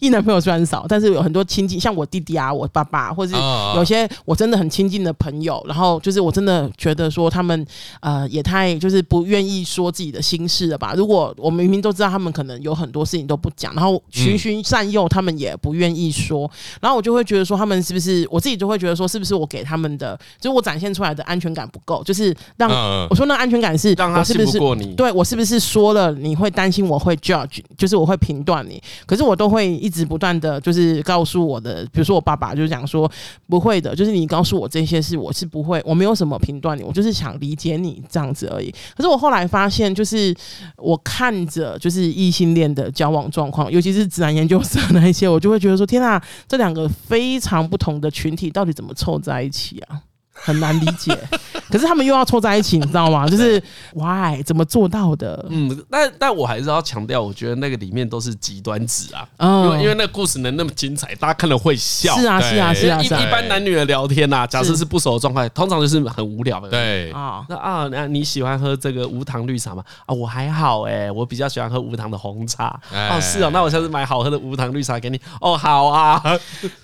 异男朋友虽然少，但是有很多亲近，像我弟弟啊，我爸爸，或者是有些我真的很亲近的朋友，然后就是我真的觉得说他们呃也太就是不愿意说自己的心事了吧？如果我明明都知道他们可能有很多事情都不讲，然后循循善诱，他们也不愿意说，然后我就会觉得说他们是不是我自己就会觉得说是不是我给他们的，就是我展现出来的安全感不够，就是让我说那安全感是让他信不过你，对我是不是说了你会担心我会 judge，就是我会评断你，可是我都会。一直不断的就是告诉我的，比如说我爸爸就讲说不会的，就是你告诉我这些事，我是不会，我没有什么评断你，我就是想理解你这样子而已。可是我后来发现，就是我看着就是异性恋的交往状况，尤其是自然研究社那一些，我就会觉得说，天啊，这两个非常不同的群体到底怎么凑在一起啊？很难理解，可是他们又要凑在一起，你知道吗？就是 why 怎么做到的？嗯，但但我还是要强调，我觉得那个里面都是极端值啊，因为因为那个故事能那么精彩，大家看了会笑。是啊是啊是啊，一一般男女的聊天呐，假设是不熟的状态，通常就是很无聊的。对啊，那啊，那你喜欢喝这个无糖绿茶吗？啊，我还好哎，我比较喜欢喝无糖的红茶。哦，是哦，那我下次买好喝的无糖绿茶给你。哦，好啊。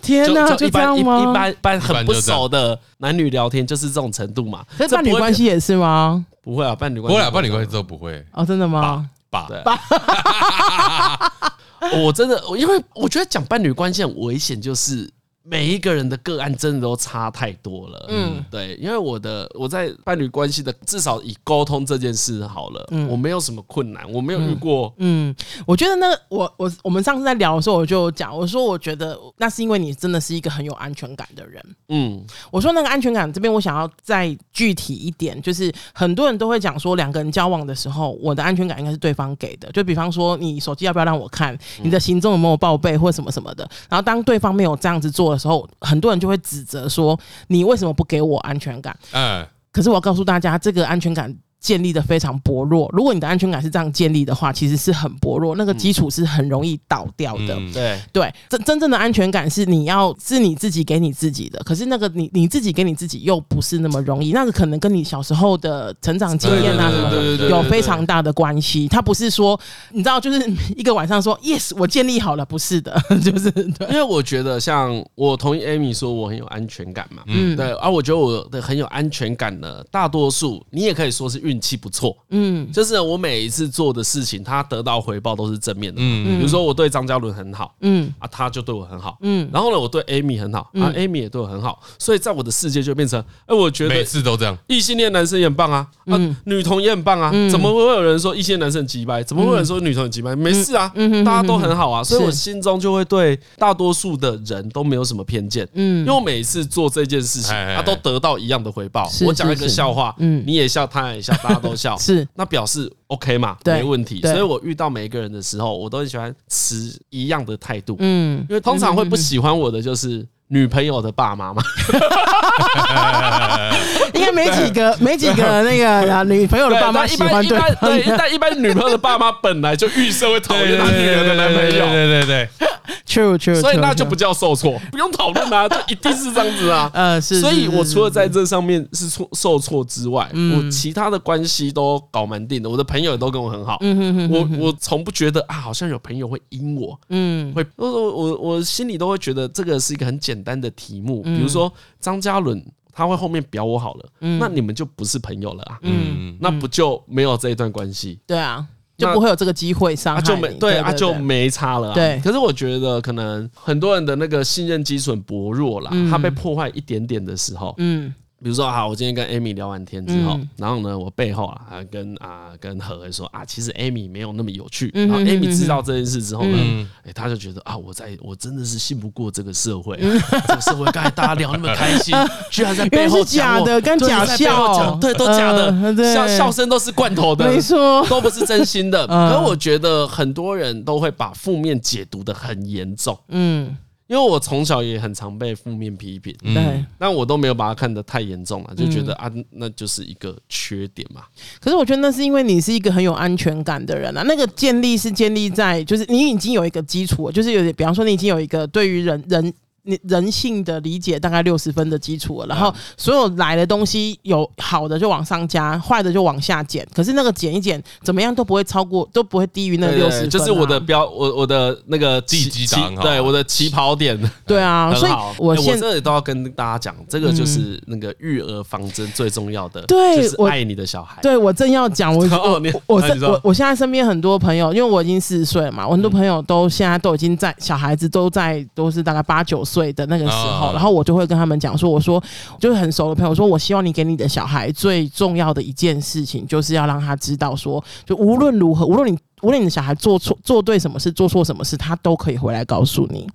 天哪，就这样吗？一般一般很不熟的男女聊天就是这种程度嘛？这伴侣关系也是吗？不会啊，伴侣关系，不会啊，伴侣关系都不会哦，真的吗？爸，爸，我真的，因为我觉得讲伴侣关系很危险，就是。每一个人的个案真的都差太多了，嗯，对，因为我的我在伴侣关系的至少以沟通这件事好了，嗯，我没有什么困难，我没有遇过，嗯，我觉得那个我我我们上次在聊的时候我就讲，我说我觉得那是因为你真的是一个很有安全感的人，嗯，我说那个安全感这边我想要再具体一点，就是很多人都会讲说两个人交往的时候，我的安全感应该是对方给的，就比方说你手机要不要让我看，你的行踪有没有报备？或什么什么的，然后当对方没有这样子做。的时候，很多人就会指责说：“你为什么不给我安全感？”嗯，可是我要告诉大家，这个安全感。建立的非常薄弱。如果你的安全感是这样建立的话，其实是很薄弱，那个基础是很容易倒掉的。嗯、对对，真真正的安全感是你要是你自己给你自己的，可是那个你你自己给你自己又不是那么容易，那个可能跟你小时候的成长经验啊什么的有非常大的关系。他不是说你知道，就是一个晚上说 yes 我建立好了，不是的，就是对。因为我觉得像我同意 Amy 说我很有安全感嘛，嗯，对，而我觉得我的很有安全感的大多数你也可以说是运气不错，嗯，就是我每一次做的事情，他得到回报都是正面的，嗯，比如说我对张嘉伦很好，嗯。啊，他就对我很好，嗯，然后呢，我对 Amy 很好，啊，Amy 也对我很好，所以在我的世界就变成，哎，我觉得每次都这样，异性恋男生也很棒啊，啊，女同也很棒啊，怎么会有人说异性男生很鸡掰？怎么会有人说女同很鸡掰？没事啊，大家都很好啊，所以我心中就会对大多数的人都没有什么偏见，嗯，因为我每次做这件事情，他都得到一样的回报。我讲一个笑话，嗯，你也笑，他也笑，大家都笑。是，那表示 OK 嘛？没问题。所以我遇到每一个人的时候，我都很喜欢持一样的态度。嗯，因为通常会不喜欢我的就是女朋友的爸妈吗？应该没几个，没几个那个女朋友的爸妈喜欢对方。对，但一般女朋友的爸妈本来就预设会讨厌他女儿的男朋友。对对对，true true。所以那就不叫受挫，不用讨论啊，就一定是这样子啊。呃，是。所以我除了在这上面是错受挫之外，我其他的关系都搞蛮定的。我的朋友也都跟我很好。嗯我我从不觉得啊，好像有朋友会阴我。嗯。会，我我我心里都会觉得这个是一个很简。简单的题目，比如说张嘉伦，他会后面表我好了，嗯、那你们就不是朋友了啊，嗯，那不就没有这一段关系？对啊，就不会有这个机会伤害，就没对啊，就没差了。对，可是我觉得可能很多人的那个信任基础薄弱了，他被破坏一点点的时候，嗯。比如说好，我今天跟 Amy 聊完天之后，嗯、然后呢，我背后啊，跟啊跟何何说啊，其实 Amy 没有那么有趣。嗯、然后 Amy 知道这件事之后呢，哎、嗯。欸，他就觉得啊，我在我真的是信不过这个社会、啊，嗯、这个社会刚才大家聊那么开心，居然在背后讲假的，跟假笑，对，都假的，呃、笑笑声都是罐头的，没错，都不是真心的。呃、可我觉得很多人都会把负面解读的很严重，嗯。因为我从小也很常被负面批评，对，但我都没有把它看得太严重了，就觉得啊，那就是一个缺点嘛。可是我觉得那是因为你是一个很有安全感的人啊，那个建立是建立在就是你已经有一个基础，就是有点，比方说你已经有一个对于人人。你人性的理解大概六十分的基础了，然后所有来的东西有好的就往上加，坏的就往下减。可是那个减一减，怎么样都不会超过，都不会低于那六十分。就是我的标，我我的那个起起对我的起跑点。对啊，所以我现在都要跟大家讲，这个就是那个育儿方针最重要的，对，就是爱你的小孩。对我正要讲，我我我我我现在身边很多朋友，因为我已经四十岁了嘛，我很多朋友都现在都已经在小孩子都在都是大概八九岁的那个时候，然后我就会跟他们讲说：“我说就是很熟的朋友，说我希望你给你的小孩最重要的一件事情，就是要让他知道说，就无论如何，无论你无论你的小孩做错做对什么事，做错什么事，他都可以回来告诉你。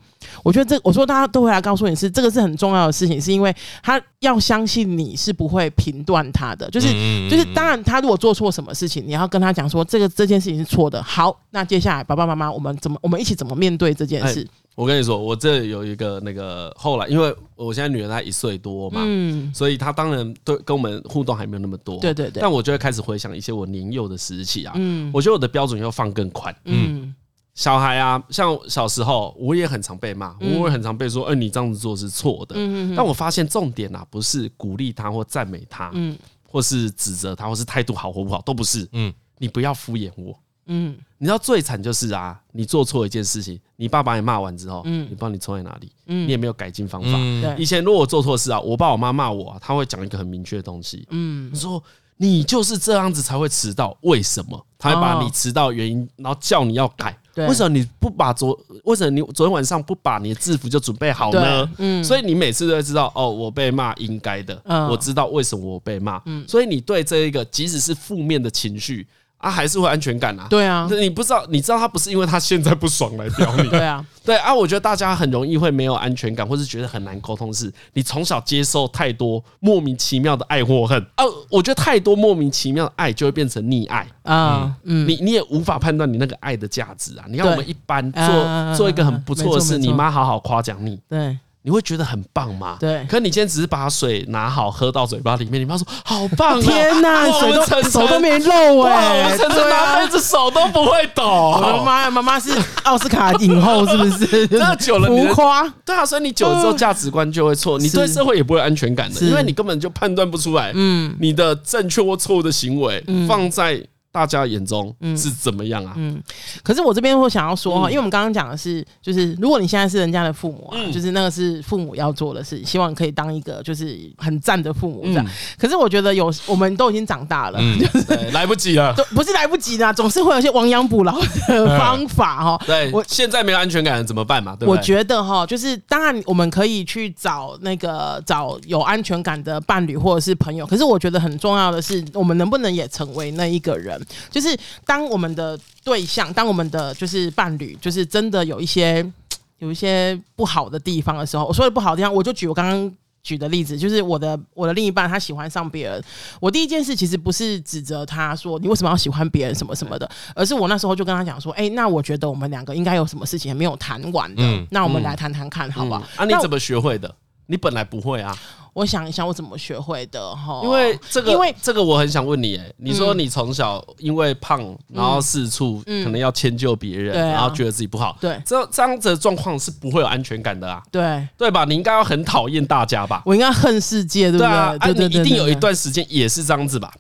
我觉得这我说大家都回来告诉你是这个是很重要的事情，是因为他要相信你是不会评断他的，就是就是当然他如果做错什么事情，你要跟他讲说这个这件事情是错的。好，那接下来爸爸妈妈我们怎么我们一起怎么面对这件事？”我跟你说，我这有一个那个后来，因为我现在女儿她一岁多嘛，嗯，所以她当然对跟我们互动还没有那么多，对对对。但我就会开始回想一些我年幼的时期啊，嗯，我觉得我的标准要放更宽，嗯，小孩啊，像小时候我也很常被骂，我也很常被说，哎，你这样子做是错的，嗯，但我发现重点啊，不是鼓励他或赞美他，嗯，或是指责他，或是态度好或不好，都不是，嗯，你不要敷衍我。嗯，你知道最惨就是啊，你做错一件事情，你爸把你骂完之后，嗯，你不知道你错在哪里，嗯，你也没有改进方法。以前如果我做错事啊，我爸我妈骂我，他会讲一个很明确的东西，嗯，说你就是这样子才会迟到，为什么？他会把你迟到原因，然后叫你要改。为什么你不把昨，为什么你昨天晚上不把你的制服就准备好呢？嗯，所以你每次都会知道，哦，我被骂应该的，嗯。我知道为什么我被骂，嗯，所以你对这一个即使是负面的情绪。他还是会安全感啊，对啊，你不知道，你知道他不是因为他现在不爽来飙你，对啊，对啊，我觉得大家很容易会没有安全感，或是觉得很难沟通，是你从小接受太多莫名其妙的爱或恨。啊，我觉得太多莫名其妙的爱就会变成溺爱。啊，嗯，你你也无法判断你那个爱的价值啊，你看我们一般做做一个很不错的事，你妈好好夸奖你，对。你会觉得很棒吗？对。可是你今天只是把水拿好，喝到嘴巴里面，你妈说好棒！天哪，水都手都没漏哎！我晨晨拿杯子手都不会抖。我的妈呀，妈妈是奥斯卡影后是不是？那久了，浮夸。对啊，所以你久了之后价值观就会错，你对社会也不会安全感的，因为你根本就判断不出来，嗯，你的正确或错误的行为放在。大家眼中是怎么样啊？嗯，可是我这边会想要说哈，因为我们刚刚讲的是，就是如果你现在是人家的父母啊，就是那个是父母要做的事，希望可以当一个就是很赞的父母这样。可是我觉得有，我们都已经长大了，就是来不及了，不是来不及的，总是会有些亡羊补牢的方法哈。对，我现在没有安全感怎么办嘛？对不对？我觉得哈，就是当然我们可以去找那个找有安全感的伴侣或者是朋友，可是我觉得很重要的是，我们能不能也成为那一个人？就是当我们的对象，当我们的就是伴侣，就是真的有一些 有一些不好的地方的时候，我说的不好的地方，我就举我刚刚举的例子，就是我的我的另一半他喜欢上别人，我第一件事其实不是指责他说你为什么要喜欢别人什么什么的，而是我那时候就跟他讲说，哎、欸，那我觉得我们两个应该有什么事情还没有谈完的，嗯、那我们来谈谈看，好不好？啊，你怎么学会的？你本来不会啊。我想一想，我怎么学会的哈？因为这个，因为这个，我很想问你，哎，你说你从小因为胖，然后四处可能要迁就别人，然后觉得自己不好，对，这这样子的状况是不会有安全感的啊，对对吧？你应该要很讨厌大家吧？我应该恨世界，对不对？啊，你一定有一段时间也是这样子吧？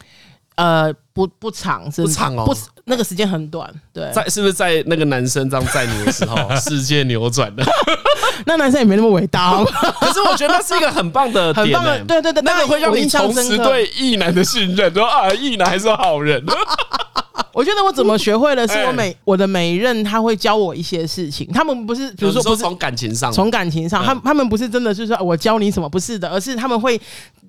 呃，不不长，是不长哦，不，那个时间很短。对，在是不是在那个男生这样载你的时候，世界扭转了？那男生也没那么伟大，可是我觉得那是一个很棒的点，对对对，那个会让你重拾对异男的信任，说啊，异男还是好人。我觉得我怎么学会了是我每我的每一任他会教我一些事情，他们不是比如说不是从感情上，从感情上，他他们不是真的就是说我教你什么，不是的，而是他们会。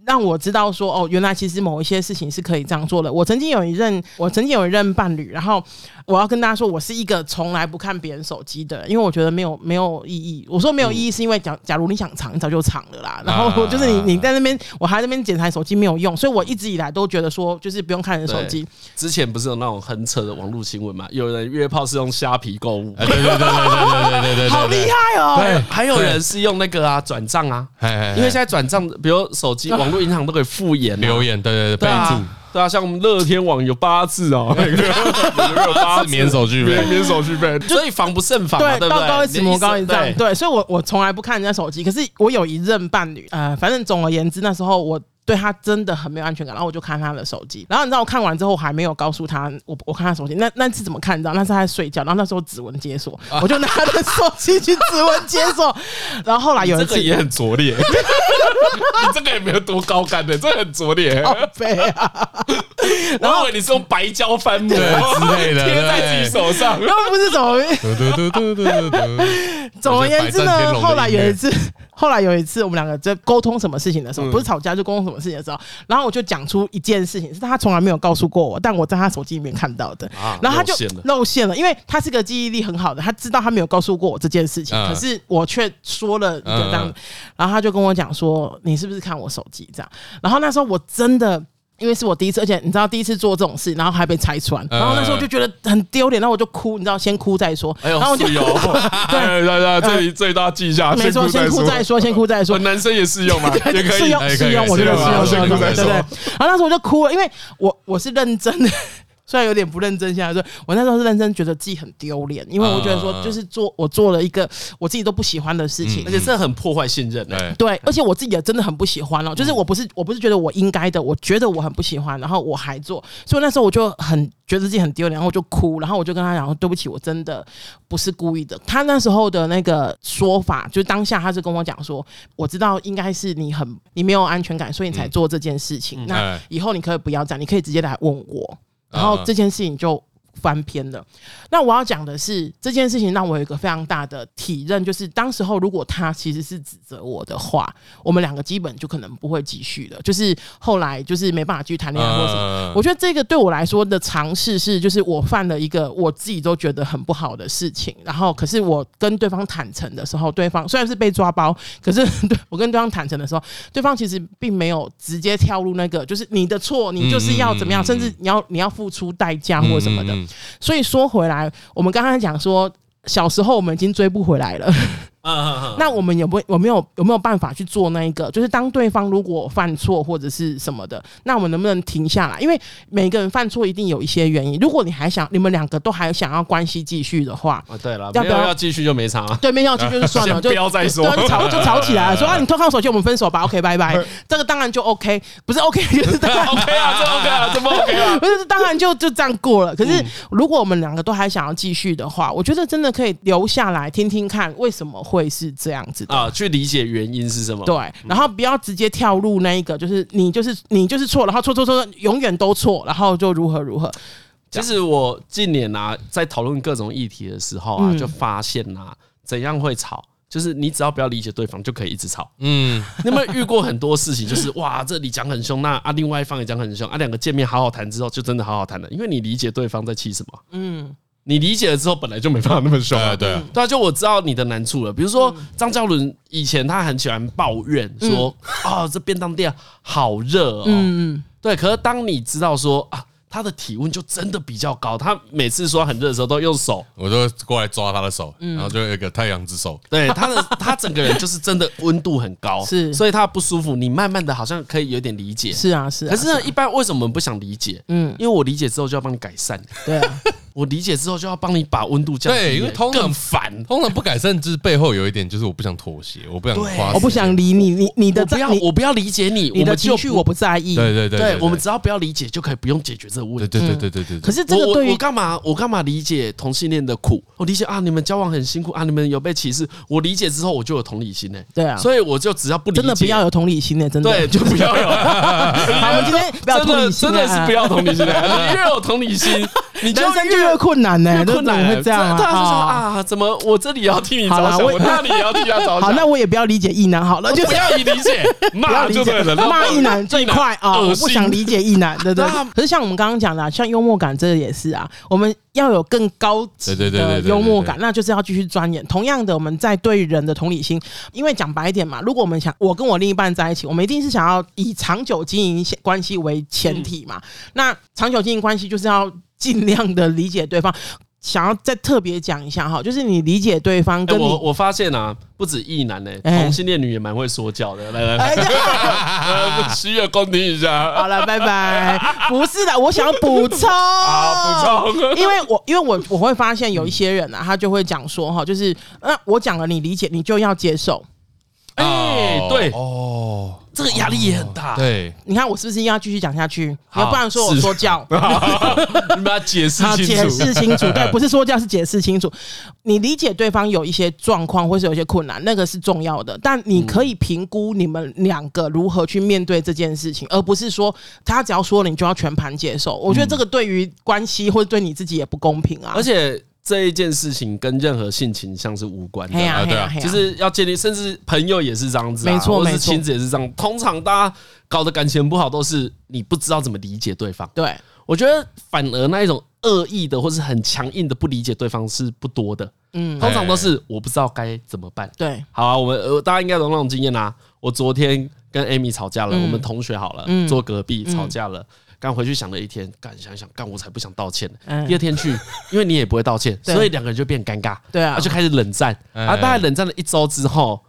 让我知道说哦，原来其实某一些事情是可以这样做的。我曾经有一任，我曾经有一任伴侣，然后我要跟大家说我是一个从来不看别人手机的人因为我觉得没有没有意义。我说没有意义是因为假假如你想藏你早就藏了啦然后就是你你在那边我还在那边检查手机没有用所以我一直以来都觉得说就是不用看人手机。之前不是有那种很扯的网络新闻嘛有人约炮是用虾皮购物。对对对对对对对对好厉害哦！还有人是用那个啊转账啊。因为现在转账比如手机网络银行都可以付言留言对对对备注。对啊，像我们乐天网有八次啊，那个有八次免手续费，免手续费，所以防不胜防，对，道高一尺，魔高一丈，对，所以我我从来不看人家手机，可是我有一任伴侣，呃，反正总而言之，那时候我。对他真的很没有安全感，然后我就看他的手机，然后你知道我看完之后还没有告诉他我我看他手机，那那次怎么看？你知道？那是他在睡觉，然后那时候指纹解锁，我就拿他的手机去指纹解锁，然后后来有一次这个也很拙劣，你这个也没有多高干的，这个很拙劣，好肥啊！然后你是用白胶翻模之类的贴在自己手上，然后不是怎么？总而言之呢，后来有一次。后来有一次，我们两个在沟通什么事情的时候，不是吵架就沟通什么事情的时候，然后我就讲出一件事情，是他从来没有告诉过我，但我在他手机里面看到的，然后他就露馅了，因为他是个记忆力很好的，他知道他没有告诉过我这件事情，可是我却说了一个这样，然后他就跟我讲说，你是不是看我手机？这样？然后那时候我真的。因为是我第一次，而且你知道第一次做这种事，然后还被拆穿，然后那时候就觉得很丢脸，然后我就哭，你知道，先哭再说。然后我就有，对对对，这里最大记一下，没错，先哭再说，先哭再说。男生也适用吗？也可以，适用适用，我觉得适用适用，对对对。然后那时候我就哭了，因为我我是认真的。虽然有点不认真，现在说，我那时候是认真，觉得自己很丢脸，因为我觉得说，就是做我做了一个我自己都不喜欢的事情，而且这很破坏信任。对，而且我自己也真的很不喜欢哦，就是我不是我不是觉得我应该的，我觉得我很不喜欢，然后我还做，所以那时候我就很觉得自己很丢脸，然后我就哭，然后我就跟他讲说，对不起，我真的不是故意的。他那时候的那个说法，就当下他是跟我讲说，我知道应该是你很你没有安全感，所以你才做这件事情。那以后你可以不要这样，你可以直接来问我。然后这件事情就翻篇了。那我要讲的是这件事情让我有一个非常大的体认，就是当时候如果他其实是指责我的话，我们两个基本就可能不会继续了。就是后来就是没办法继续谈恋爱或什么。我觉得这个对我来说的尝试是，就是我犯了一个我自己都觉得很不好的事情。然后可是我跟对方坦诚的时候，对方虽然是被抓包，可是 对我跟对方坦诚的时候，对方其实并没有直接跳入那个，就是你的错，你就是要怎么样，甚至你要你要付出代价或什么的。所以说回来，我们刚刚讲说，小时候我们已经追不回来了。那我们有没有有没有有没有办法去做那一个？就是当对方如果犯错或者是什么的，那我们能不能停下来？因为每个人犯错一定有一些原因。如果你还想你们两个都还想要关系继续的话，啊，对了，要不要要继续就没差。对，没有要继续就 算了，就不要再说，就吵就吵起来了，说啊，你偷看我手机，我们分手吧。OK，拜拜。这个当然就 OK，不是 OK 就是当然 OK 啊，这 OK 啊，这不 OK 啊？不是，当然就就这样过了。可是如果我们两个都还想要继续的话，我觉得真的可以留下来听听看为什么会是这样子。啊，去理解原因是什么？对，然后不要直接跳入那一个，就是你就是你就是错，然后错错错，永远都错，然后就如何如何。其实我近年啊，在讨论各种议题的时候啊，就发现啊，怎样会吵，就是你只要不要理解对方，就可以一直吵。嗯，你有没有遇过很多事情，就是 哇，这里讲很凶，那啊，另外一方也讲很凶，啊，两个见面好好谈之后，就真的好好谈了，因为你理解对方在气什么。嗯。你理解了之后，本来就没办法那么凶啊。对啊，对啊，就我知道你的难处了。比如说张嘉伦以前他很喜欢抱怨说啊，这便当店好热哦。嗯嗯，对。可是当你知道说啊。他的体温就真的比较高，他每次说很热的时候都用手，我就过来抓他的手，然后就有一个太阳之手。对，他的 他整个人就是真的温度很高，是，所以他不舒服。你慢慢的好像可以有点理解，是啊是啊。可是呢，一般为什么我们不想理解？嗯，因为我理解之后就要帮你改善。对啊。我理解之后就要帮你把温度降低，对，因为通常更烦，通常不改善，就是背后有一点，就是我不想妥协，我不想花，我不想理你，你你的不要，我不要理解你，你的情绪我不在意，对对对，对，我们只要不要理解就可以不用解决这个问题，对对对对对对。可是这个对于我干嘛我干嘛理解同性恋的苦？我理解啊，你们交往很辛苦啊，你们有被歧视，我理解之后我就有同理心呢。对啊，所以我就只要不理解，真的不要有同理心呢，真的。对，就不要有。好，我们今天 不要同理心，真的是不要同理心，你越有同理心，你就越困难呢。困难会这样啊？他说啊，怎么我这里要替你着想，我那里也要替他着想。好，那我也不要理解异男好了，就不要理解，骂就对了，骂异男最快啊！我不想理解异男，对对。可是像我们刚刚讲的，像幽默感，这个也是啊。我们要有更高级的幽默感，那就是要继续钻研。同样的，我们在对人的同理心，因为讲白一点嘛，如果我们想我跟我另一半在一起，我们一定是想要以长久经营关系为前提嘛。那长久经营关系就是要尽量的理解对方。想要再特别讲一下哈，就是你理解对方跟你，我我发现啊，不止异男呢，同性恋女也蛮会说教的。来来来，七月公听一下。好了，拜拜。不是的，我想要补充啊，补充。因为我因为我我会发现有一些人啊，他就会讲说哈，就是那我讲了，你理解，你就要接受。哎，对哦。这个压力也很大。对，你看我是不是要继续讲下去？要不然说我说教，你把它解释清楚。解释清楚，对，不是说教，是解释清楚。你理解对方有一些状况，或是有一些困难，那个是重要的。但你可以评估你们两个如何去面对这件事情，而不是说他只要说了，你就要全盘接受。我觉得这个对于关系或者对你自己也不公平啊。而且。这一件事情跟任何性倾向是无关的啊，对啊，就是要建立，甚至朋友也是这样子，没错，或是亲子也是这样。通常大家搞得感情不好，都是你不知道怎么理解对方。对，我觉得反而那一种恶意的或是很强硬的不理解对方是不多的。嗯，通常都是我不知道该怎么办。对，好啊，我们呃大家应该有那种经验啦。我昨天跟 Amy 吵架了，我们同学好了，坐隔壁吵架了。刚回去想了一天，干想一想，干我才不想道歉呢。第二天去，因为你也不会道歉，所以两个人就变尴尬，对啊，就开始冷战。啊，大概冷战了一周之后，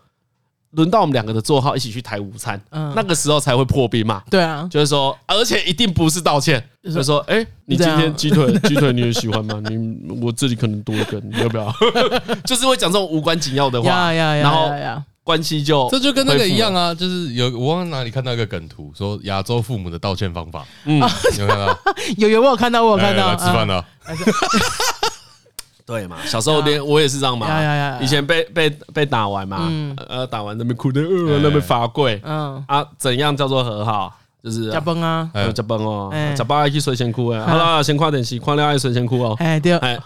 轮到我们两个的座号一起去抬午餐，那个时候才会破冰嘛。对啊，就是说，而且一定不是道歉，就是说，哎，你今天鸡腿鸡腿你也喜欢吗？你我这里可能多一根，你要不要？就是会讲这种无关紧要的话，然后。关系就这就跟那个一样啊，就是有我忘了哪里看到一个梗图，说亚洲父母的道歉方法，嗯，有看到？有有，我有看到，我有看到。吃饭了，对嘛？小时候连我也是这样嘛，以前被被被打完嘛，呃，打完那边哭的，呃，那边罚跪，嗯。啊，怎样叫做和好？就是加崩啊，加崩哦，加崩爱去睡先哭哎，好了，先快点洗，快点爱睡先哭哦，哎对，哎。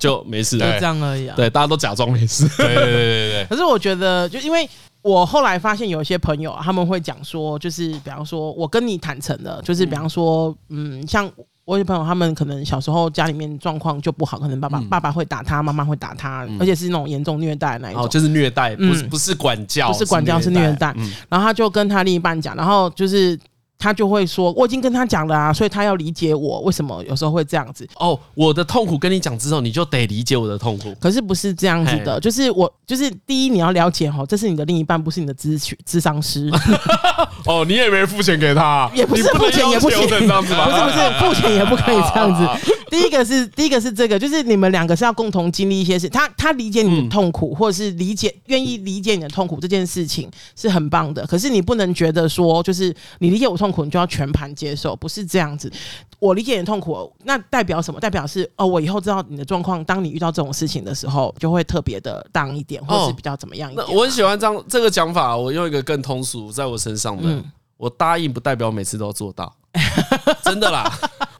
就没事，就这样而已啊，对，大家都假装没事，对对对对对。可是我觉得，就因为我后来发现有一些朋友他们会讲说，就是比方说我跟你坦诚的，就是比方说，嗯，像。我有朋友，他们可能小时候家里面状况就不好，可能爸爸爸爸会打他，妈妈会打他，而且是那种严重虐待的那一种。哦，就是虐待，不是不是管教，不是管教是虐待。然后他就跟他另一半讲，然后就是。他就会说：“我已经跟他讲了啊，所以他要理解我为什么有时候会这样子。哦，我的痛苦跟你讲之后，你就得理解我的痛苦。可是不是这样子的，就是我就是第一你要了解哈，这是你的另一半，不是你的咨询咨商师。哦，你也没付钱给他，也不是付钱也不行这样子吧？不是不是付钱也不可以这样子。第一个是第一个是这个，就是你们两个是要共同经历一些事。他他理解你的痛苦，或者是理解愿意理解你的痛苦这件事情是很棒的。可是你不能觉得说，就是你理解我痛苦。”你就要全盘接受，不是这样子。我理解你的痛苦，那代表什么？代表是哦，我以后知道你的状况。当你遇到这种事情的时候，就会特别的当一点，或是比较怎么样一点。我很喜欢这样这个讲法。我用一个更通俗，在我身上的，我答应不代表每次都做到，真的啦。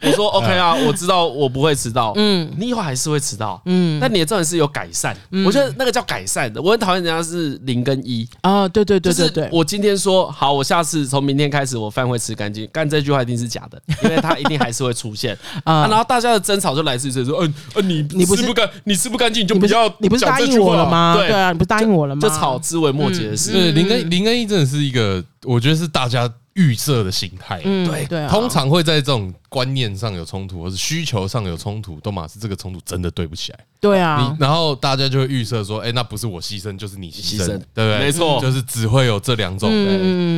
我说 OK 啊，我知道我不会迟到。嗯，你以后还是会迟到。嗯，但你的重点是有改善。我觉得那个叫改善的。我很讨厌人家是零跟一啊。对对对对对。我今天说好，我下次从明天开始我饭会吃干净，干这句话一定是假的，因为它一定还是会出现 啊。然后大家的争吵就来自于这说，嗯嗯，你你不吃不干，你吃不干净你就不要，你不是答应我了吗？对啊，你不是答应我了吗？就吵枝微末节的事。对，零跟零跟一真的是一个，我觉得是大家。预设的心态，嗯，对对，通常会在这种观念上有冲突，或是需求上有冲突，都嘛是这个冲突真的对不起来，对啊，你然后大家就会预设说，哎，那不是我牺牲，就是你牺牲，对不对？没错，就是只会有这两种，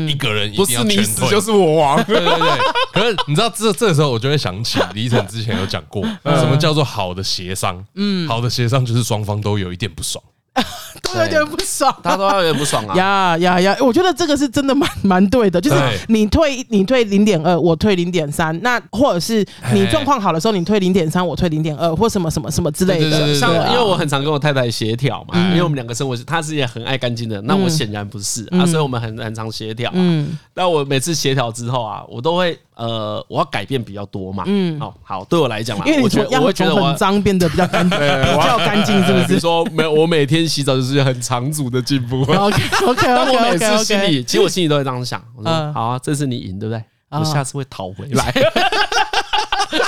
一个人一定要全死就是我亡，对对对。可是你知道这这个时候，我就会想起李晨之前有讲过，什么叫做好的协商？嗯，好的协商就是双方都有一点不爽。都有点不爽，他都有点不爽啊！呀呀呀！我觉得这个是真的蛮蛮对的，就是你退你退零点二，我退零点三，那或者是你状况好的时候，你退零点三，我退零点二，或什么什么什么之类的。像因为我很常跟我太太协调嘛，因为我们两个生活是，她是也很爱干净的，那我显然不是啊，所以我们很很常协调。嗯，那我每次协调之后啊，我都会呃，我要改变比较多嘛。嗯，好好，对我来讲嘛，因为我觉得我会觉得很脏变得比较干 净，比较干净，是不是？说没有，我每天洗澡就是。很长足的进步。OK OK，但我每次心里，其实我心里都会这样想。我说好啊，这次你赢，对不对？我下次会讨回来。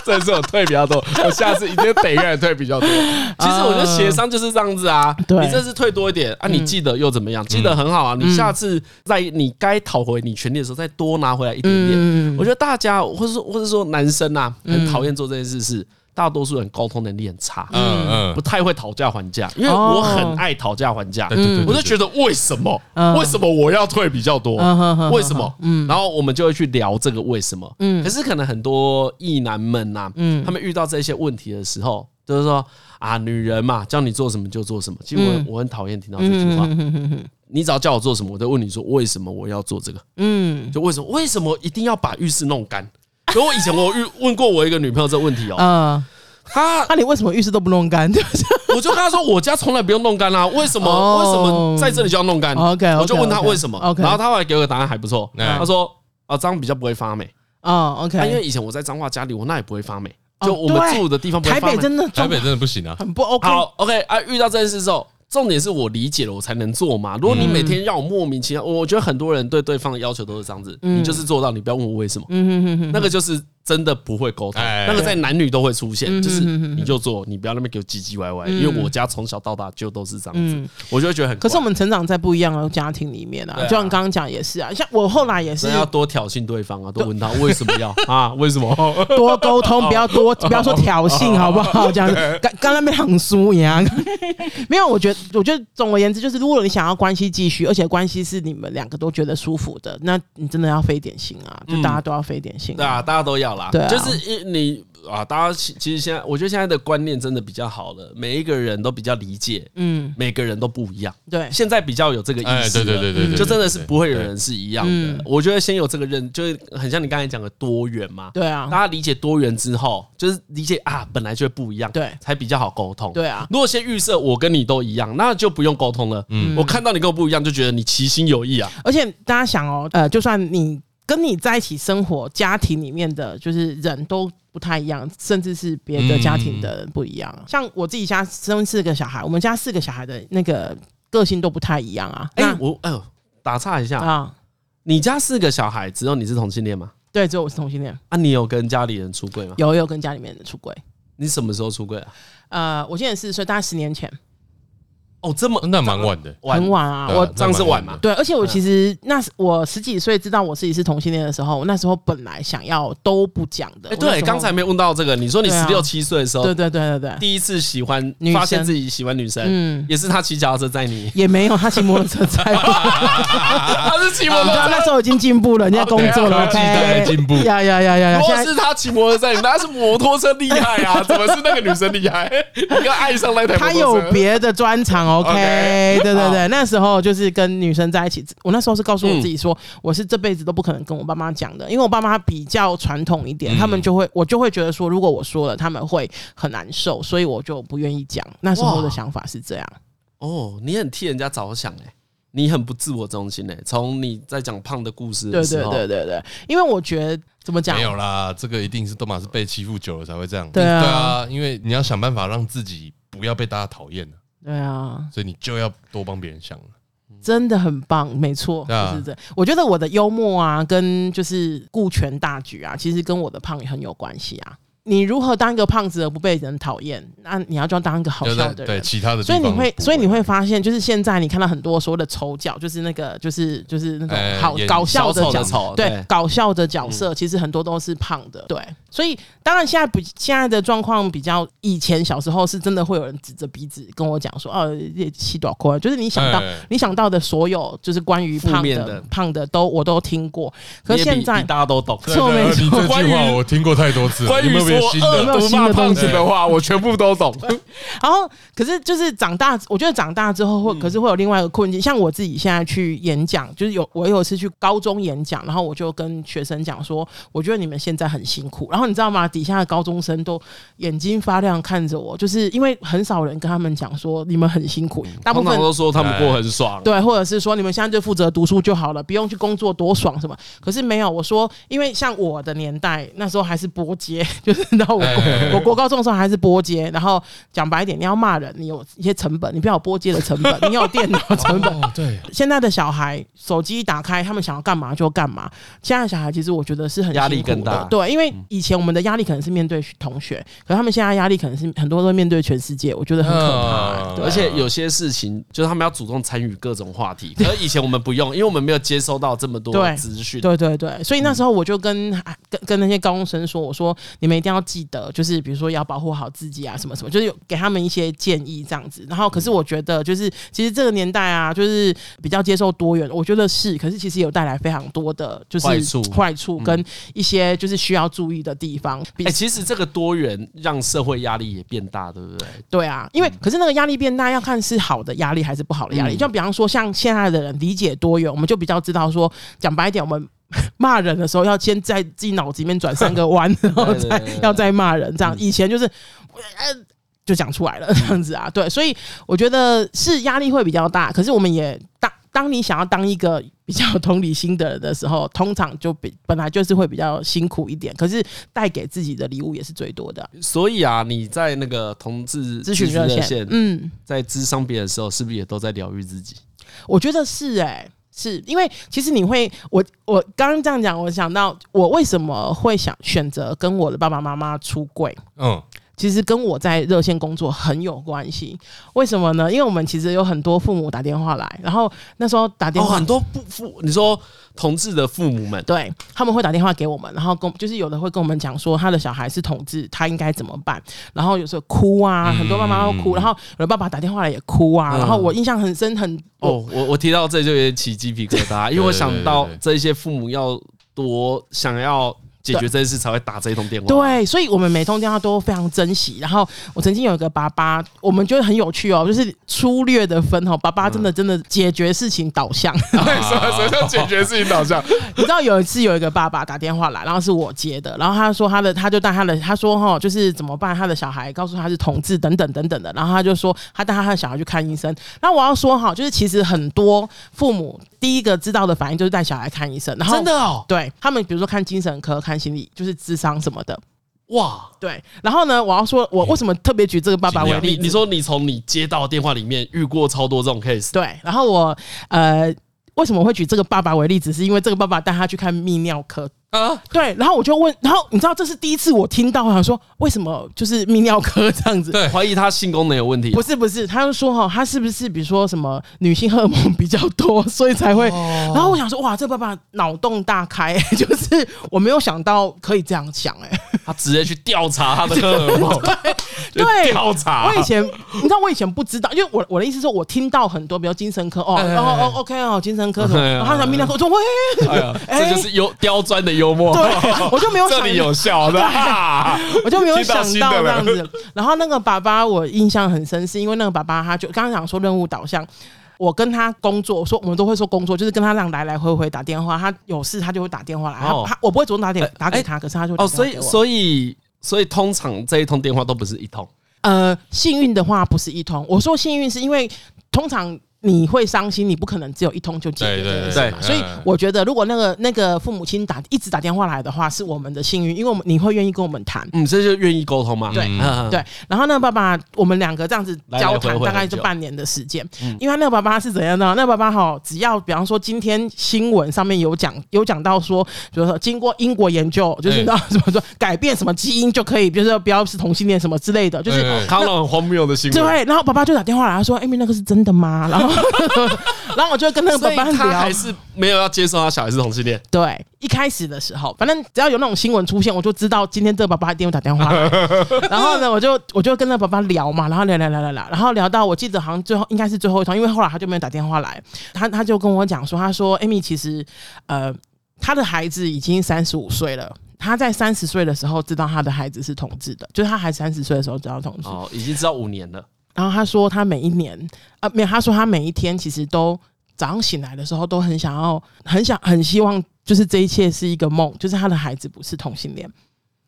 这次我退比较多，我下次一定得愿意退比较多。其实我觉得协商就是这样子啊。你这次退多一点啊，你记得又怎么样？记得很好啊。你下次在你该讨回你权利的时候，再多拿回来一点点。我觉得大家，或者说或者说男生啊，很讨厌做这件事是。大多数人沟通能力很差，嗯嗯，不太会讨价还价，因为我很爱讨价还价，我就觉得为什么，为什么我要退比较多，为什么，嗯，然后我们就会去聊这个为什么，嗯，可是可能很多异男们呐，嗯，他们遇到这些问题的时候，就是说啊，女人嘛，叫你做什么就做什么，其实我我很讨厌听到这句话，你只要叫我做什么，我都问你说为什么我要做这个，嗯，就为什么？为什么一定要把浴室弄干？所以我以前我遇问过我一个女朋友这个问题哦，嗯，她那你为什么浴室都不弄干？我就跟她说，我家从来不用弄干啊，为什么？为什么在这里就要弄干？OK，我就问她为什么？OK，，然后她后来给我个答案还不错，她说啊，这样比较不会发霉。啊，OK，因为以前我在彰化家里，我那也不会发霉，就我们住的地方不会发霉，台北真的台北真的不行啊，很不 OK，好 OK 啊，遇到这件事之后。重点是我理解了，我才能做嘛。如果你每天让我莫名其妙，我觉得很多人对对方的要求都是这样子，你就是做到，你不要问我为什么。那个就是。真的不会沟通，那个在男女都会出现，就是你就做，你不要那边给我唧唧歪歪，因为我家从小到大就都是这样子，我就会觉得很。可是我们成长在不一样的家庭里面啊，就像刚刚讲也是啊，像我后来也是要多挑衅对方啊，多问他为什么要 啊，为什么？多沟通，不要多不要说挑衅，好不好？这样子，刚刚那边很输一样。没有，我觉得我觉得总而言之就是，如果你想要关系继续，而且关系是你们两个都觉得舒服的，那你真的要费点心啊，就大家都要费点心。对啊，大家都要啦，对，就是一。你啊，大家其其实现在，我觉得现在的观念真的比较好了，每一个人都比较理解，嗯，每个人都不一样，对，现在比较有这个意思，对对对对，就真的是不会有人是一样的。我觉得先有这个认，就是很像你刚才讲的多元嘛，对啊，大家理解多元之后，就是理解啊，本来就不一样，对，才比较好沟通，对啊。如果先预设我跟你都一样，那就不用沟通了，嗯，我看到你跟我不一样，就觉得你其心有意啊。而且大家想哦，呃，就算你。跟你在一起生活，家庭里面的就是人都不太一样，甚至是别的家庭的人不一样。像我自己家生四个小孩，我们家四个小孩的那个个性都不太一样啊。哎，我哎呦，打岔一下啊，你家四个小孩，只有你是同性恋吗？对，只有我是同性恋。啊，你有跟家里人出柜吗？有，有跟家里面人出柜。你什么时候出柜啊？呃，我现在四十岁，大概十年前。哦，这么那蛮晚的，很晚啊！我这样是晚嘛？对，而且我其实那我十几岁知道我自己是同性恋的时候，我那时候本来想要都不讲的。对，刚才没问到这个，你说你十六七岁的时候，对对对对对，第一次喜欢，发现自己喜欢女生，嗯，也是他骑脚踏车载你，也没有他骑摩托车载我，他是骑摩托车，那时候已经进步了，人家工作了，记得进步，呀呀呀呀！如果是他骑摩托车载你，那是摩托车厉害啊，怎么是那个女生厉害？你要爱上那台他有别的专长，OK。对对对，那时候就是跟女生在一起。我那时候是告诉我自己说，我是这辈子都不可能跟我爸妈讲的，因为我爸妈比较传统一点，他们就会我就会觉得说，如果我说了，他们会很难受，所以我就不愿意讲。那时候的想法是这样。哦，你很替人家着想哎。你很不自我中心诶、欸。从你在讲胖的故事的时候，对对对对对，因为我觉得怎么讲？没有啦，这个一定是都马是被欺负久了才会这样。对啊，对啊，因为你要想办法让自己不要被大家讨厌。对啊，所以你就要多帮别人想。真的很棒，没错，就是这。我觉得我的幽默啊，跟就是顾全大局啊，其实跟我的胖也很有关系啊。你如何当一个胖子而不被人讨厌？那你要就要当一个好笑的人。对其他的，所以你会，所以你会发现，就是现在你看到很多所谓的丑角，就是那个，就是就是那种好搞笑的角色，对，搞笑的角色，其实很多都是胖的。对，所以当然现在比现在的状况比较，以前小时候是真的会有人指着鼻子跟我讲说，哦，这七短裤，就是你想到你想到的所有，就是关于胖的胖的都我都听过。可是现在大家都懂，错没错？这句话我听过太多次，关于。我有没有新的东西的话，我全部都懂。然后，可是就是长大，我觉得长大之后会，可是会有另外一个困境。像我自己现在去演讲，就是有我有一次去高中演讲，然后我就跟学生讲说，我觉得你们现在很辛苦。然后你知道吗？底下的高中生都眼睛发亮看着我，就是因为很少人跟他们讲说你们很辛苦，大部分都说他们过很爽，对，或者是说你们现在就负责读书就好了，不用去工作多爽什么。可是没有，我说，因为像我的年代那时候还是拨接，就是。然后我我国高中的时候还是拨接，然后讲白一点，你要骂人，你有一些成本，你不要有拨接的成本，你有电脑成本。对，现在的小孩手机一打开，他们想要干嘛就干嘛。现在的小孩其实我觉得是很压力更大，对，因为以前我们的压力可能是面对同学，可是他们现在压力可能是很多都面对全世界，我觉得很可怕。而且有些事情就是他们要主动参与各种话题，可是以前我们不用，因为我们没有接收到这么多资讯。对对对，所以那时候我就跟跟跟那些高中生说，我说你们一定要。要记得，就是比如说要保护好自己啊，什么什么，就是有给他们一些建议这样子。然后，可是我觉得，就是其实这个年代啊，就是比较接受多元，我觉得是。可是其实有带来非常多的，就是坏处，坏处跟一些就是需要注意的地方。哎，其实这个多元让社会压力也变大，对不对？对啊，因为可是那个压力变大，要看是好的压力还是不好的压力。就比方说，像现在的人理解多元，我们就比较知道说，讲白一点，我们。骂人的时候要先在自己脑子里面转三个弯，然后再要再骂人。这样以前就是，就讲出来了这样子啊。对，所以我觉得是压力会比较大。可是我们也当当你想要当一个比较有同理心的人的时候，通常就比本来就是会比较辛苦一点。可是带给自己的礼物也是最多的。所以啊，你在那个同志咨询热线，嗯，在咨商别人的时候，是不是也都在疗愈自己？我觉得是哎、欸。是因为其实你会，我我刚刚这样讲，我想到我为什么会想选择跟我的爸爸妈妈出柜，嗯，其实跟我在热线工作很有关系。为什么呢？因为我们其实有很多父母打电话来，然后那时候打电话、哦、很多父父，你说。同志的父母们，对，他们会打电话给我们，然后跟就是有的会跟我们讲说他的小孩是同志，他应该怎么办？然后有时候哭啊，很多妈妈都哭，然后有的爸爸打电话来也哭啊。然后我印象很深，很哦，我我提到这就有点起鸡皮疙瘩，因为我想到 这些父母要多想要。解决这件事才会打这一通电话。对，所以我们每通电话都非常珍惜。然后我曾经有一个爸爸，我们觉得很有趣哦，就是粗略的分哦，爸爸真的真的解决事情导向。什 么什么叫解决事情导向？你知道有一次有一个爸爸打电话来，然后是我接的，然后他说他的他就带他的他说哈，就是怎么办？他的小孩告诉他是同志等等等等的，然后他就说他带他的小孩去看医生。那我要说哈，就是其实很多父母第一个知道的反应就是带小孩看医生，然后真的哦，对他们比如说看精神科看。心理就是智商什么的，哇，对。然后呢，我要说，我为什么特别举这个爸爸为例？你说你从你接到电话里面遇过超多这种 case，对。然后我呃，为什么会举这个爸爸为例？只是因为这个爸爸带他去看泌尿科。啊，对，然后我就问，然后你知道这是第一次我听到，我想说为什么就是泌尿科这样子？对，怀疑他性功能有问题。不是不是，他就说哈，他是不是比如说什么女性荷尔蒙比较多，所以才会？然后我想说，哇，这爸爸脑洞大开，就是我没有想到可以这样想，哎，他直接去调查他的荷尔蒙，对，调查。我以前你知道，我以前不知道，因为我我的意思是说，我听到很多，比如精神科哦，然后哦，OK 哦，精神科什么，然后他讲泌尿科，我说喂，这就是有刁钻的。幽默，对，我就没有想 这里有效的，我就没有想到这样子。然后那个爸爸，我印象很深，是因为那个爸爸他就刚刚讲说任务导向，我跟他工作，说我们都会说工作，就是跟他这样来来回回打电话，他有事他就会打电话来，他他我不会主动打电打给他，可是他就哦，所以所以所以通常这一通电话都不是一通，呃，幸运的话不是一通。我说幸运是因为通常。你会伤心，你不可能只有一通就解决这件事嘛。所以我觉得，如果那个那个父母亲打一直打电话来的话，是我们的幸运，因为我们你会愿意跟我们谈，嗯，这就愿意沟通嘛。对，对。然后那个爸爸，我们两个这样子交谈，大概就半年的时间。因为那个爸爸是怎样的？那个爸爸哈，只要比方说今天新闻上面有讲有讲到说，比如说经过英国研究，就是那什么说改变什么基因就可以，比如说不要是同性恋什么之类的，就是看到很荒谬的新闻。对，然后爸爸就打电话来，他说：“哎，那个是真的吗？”然后。然后我就跟那个爸爸聊，他还是没有要接受他小孩是同性恋。对，一开始的时候，反正只要有那种新闻出现，我就知道今天这个爸爸一定会打电话来。然后呢，我就我就跟那个爸爸聊嘛，然后聊聊聊聊聊，然后聊到我记得好像最后应该是最后一通，因为后来他就没有打电话来。他他就跟我讲说，他说：“Amy，其实呃，他的孩子已经三十五岁了。他在三十岁的时候知道他的孩子是同志的，就是他还三十岁的时候知道同志。哦，已经知道五年了。”然后他说，他每一年啊，没有，他说他每一天其实都早上醒来的时候都很想要，很想，很希望，就是这一切是一个梦，就是他的孩子不是同性恋。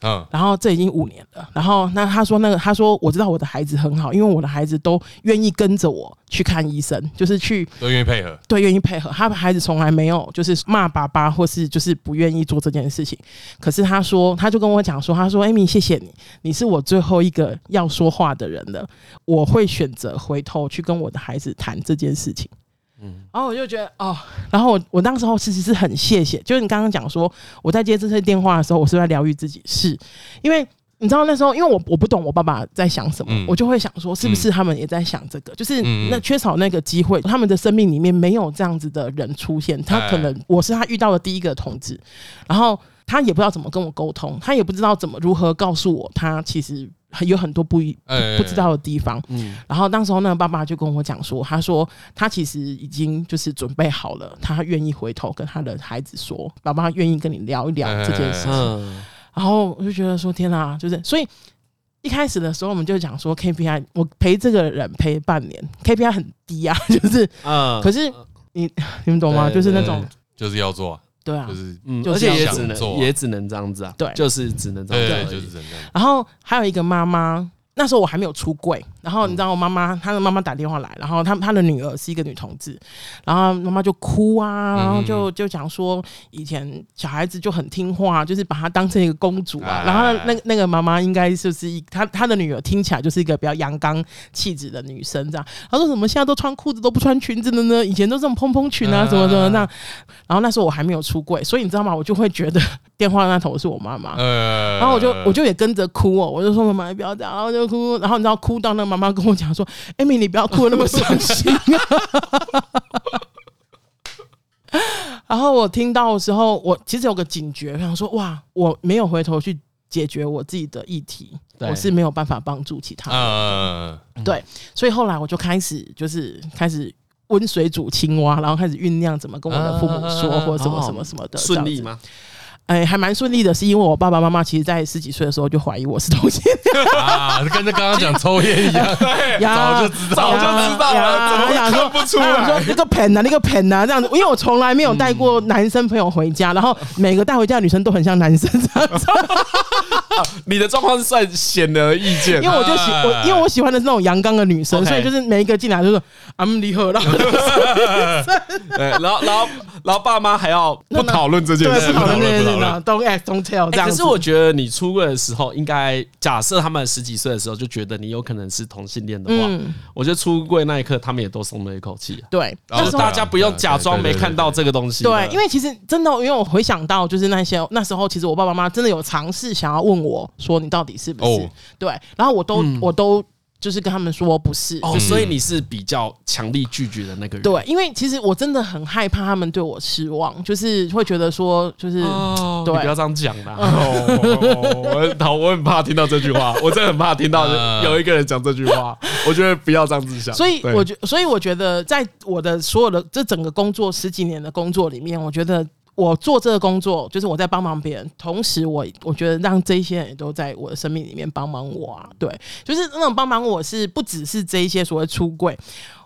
嗯，然后这已经五年了。然后那他说那个他说我知道我的孩子很好，因为我的孩子都愿意跟着我去看医生，就是去都愿意配合，对，愿意配合。他的孩子从来没有就是骂爸爸或是就是不愿意做这件事情。可是他说他就跟我讲说，他说：“Amy，谢谢你，你是我最后一个要说话的人了。我会选择回头去跟我的孩子谈这件事情。”嗯，然后我就觉得哦，然后我我当时候其实是很谢谢，就是你刚刚讲说我在接这些电话的时候，我是在疗愈自己，是因为你知道那时候，因为我我不懂我爸爸在想什么，嗯、我就会想说是不是他们也在想这个，嗯、就是那缺少那个机会，他们的生命里面没有这样子的人出现，他可能我是他遇到的第一个同志，然后他也不知道怎么跟我沟通，他也不知道怎么如何告诉我他其实。有很多不一不知道的地方，嗯，然后当时候那个爸爸就跟我讲说，他说他其实已经就是准备好了，他愿意回头跟他的孩子说，爸爸愿意跟你聊一聊这件事情。然后我就觉得说，天哪，就是所以一开始的时候我们就讲说 KPI，我陪这个人陪半年，KPI 很低啊，就是嗯，可是你你们懂吗？就是那种就是要做。对啊，就是，嗯，而且也只能也只能这样子啊，对，就是只能这样子，对，就是这样。然后还有一个妈妈。那时候我还没有出柜，然后你知道我妈妈，她的妈妈打电话来，然后她她的女儿是一个女同志，然后妈妈就哭啊，然后就就讲说以前小孩子就很听话，就是把她当成一个公主啊，然后那那个妈妈应该就是一她她的女儿听起来就是一个比较阳刚气质的女生这样，她说怎么现在都穿裤子都不穿裙子的呢？以前都这种蓬蓬裙啊，什么什么那，然后那时候我还没有出柜，所以你知道吗？我就会觉得电话那头是我妈妈，然后我就我就也跟着哭哦，我就说妈妈你不要这样，然后就。哭，然后你知道哭到那妈妈跟我讲说：“Amy，你不要哭得那么伤心啊。”然后我听到的时候，我其实有个警觉，我想说：“哇，我没有回头去解决我自己的议题，我是没有办法帮助其他人。Uh, 对，所以后来我就开始就是开始温水煮青蛙，然后开始酝酿怎么跟我的父母说，uh, 或者什么什么什么的，顺利吗？哎，还蛮顺利的，是因为我爸爸妈妈其实，在十几岁的时候就怀疑我是同性恋 啊，跟着刚刚讲抽烟一样，对，早就知道，早就知道了，怎么会看不出来？说那个 pen 啊，那个 pen 啊，这样子，因为我从来没有带过男生朋友回家，然后每个带回家的女生都很像男生这样子。你的状况是算显而易见，因为我就喜我，因为我喜欢的是那种阳刚的女生，所以就是每一个进来就说阿们离合了，对，然后然后然后爸妈还要不讨论这件事，不讨论这件事。Don't ask, don't tell。可是我觉得你出柜的时候，应该假设他们十几岁的时候就觉得你有可能是同性恋的话，我觉得出柜那一刻，他们也都松了一口气。对，就是大家不用假装没看到这个东西。对，因为其实真的，因为我回想到，就是那些那时候，其实我爸爸妈妈真的有尝试想要问我说，你到底是不是？对，然后我都我都。就是跟他们说不是哦，所以你是比较强力拒绝的那个人。对，因为其实我真的很害怕他们对我失望，就是会觉得说，就是对，你不要这样讲啦。我好，我很怕听到这句话，我真的很怕听到有一个人讲这句话。我觉得不要这样子想。所以，我觉，所以我觉得，在我的所有的这整个工作十几年的工作里面，我觉得。我做这个工作，就是我在帮忙别人，同时我我觉得让这些人也都在我的生命里面帮忙我啊。对，就是那种帮忙我是不只是这一些所谓出柜，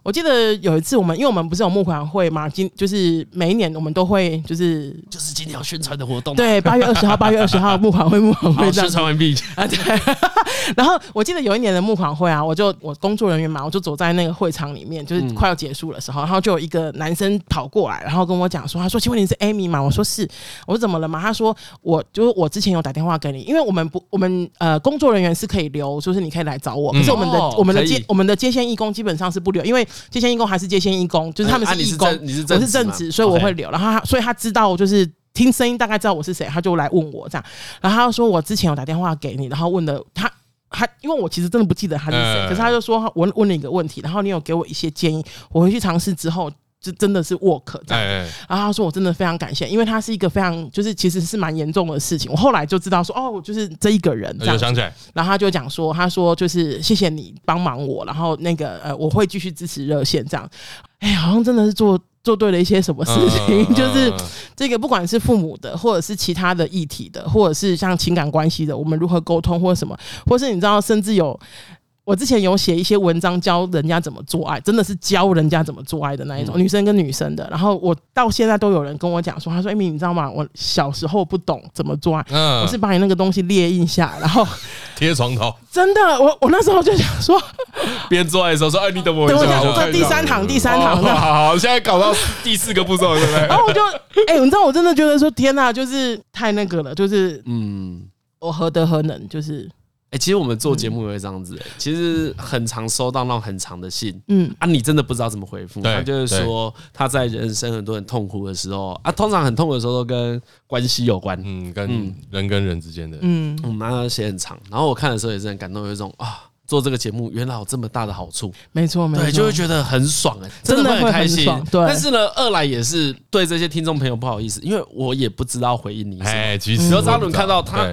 我记得有一次我们，因为我们不是有募款会嘛，今就是每一年我们都会就是就是今天要宣传的活动，对，八月二十号，八月二十号募款会，募款会 宣传完毕 啊，对。然后我记得有一年的募款会啊，我就我工作人员嘛，我就走在那个会场里面，就是快要结束的时候，然后就有一个男生跑过来，然后跟我讲说，他说：“请问你是 Amy 吗？”我说：“是。”我说：“怎么了嘛？”他说：“我就是我之前有打电话给你，因为我们不，我们呃工作人员是可以留，就是你可以来找我，可是我们的我们的接我们的接线义工基本上是不留，因为接线义工还是。”接线义工就是他们是义工，你是我是正职，所以我会留。然后他，所以他知道就是听声音大概知道我是谁，他就来问我这样。然后他就说我之前有打电话给你，然后问的他他，因为我其实真的不记得他是谁，可是他就说我问了一个问题，然后你有给我一些建议，我回去尝试之后。就真的是 work 这样，然后他说我真的非常感谢，因为他是一个非常就是其实是蛮严重的事情。我后来就知道说哦，就是这一个人这样，想起来。然后他就讲说，他说就是谢谢你帮忙我，然后那个呃我会继续支持热线这样。哎，好像真的是做做对了一些什么事情，就是这个不管是父母的，或者是其他的议题的，或者是像情感关系的，我们如何沟通或者什么，或是你知道甚至有。我之前有写一些文章教人家怎么做爱，真的是教人家怎么做爱的那一种，女生跟女生的。然后我到现在都有人跟我讲说，他说：“艾米，你知道吗？我小时候不懂怎么做爱，嗯我是把你那个东西列印下来，然后 贴床头。”真的，我我那时候就想说，边做爱的时候说：“哎，你等我一下。”这 第三堂，第三堂。好好好，现在搞到第四个步骤，对不对？然后我就，哎，你知道，我真的觉得说，天哪，就是太那个了，就是，嗯，我何德何能，就是。哎，其实我们做节目也会这样子，其实很常收到那种很长的信，嗯啊，你真的不知道怎么回复。他就是说他在人生很多很痛苦的时候啊，通常很痛苦的时候都跟关系有关，嗯，跟人跟人之间的，嗯，我们那写很长，然后我看的时候也是很感动，有一种啊，做这个节目原来有这么大的好处，没错，没错，对，就会觉得很爽哎，真的会很开心，对。但是呢，二来也是对这些听众朋友不好意思，因为我也不知道回应你，哎，其实比如张伦看到他。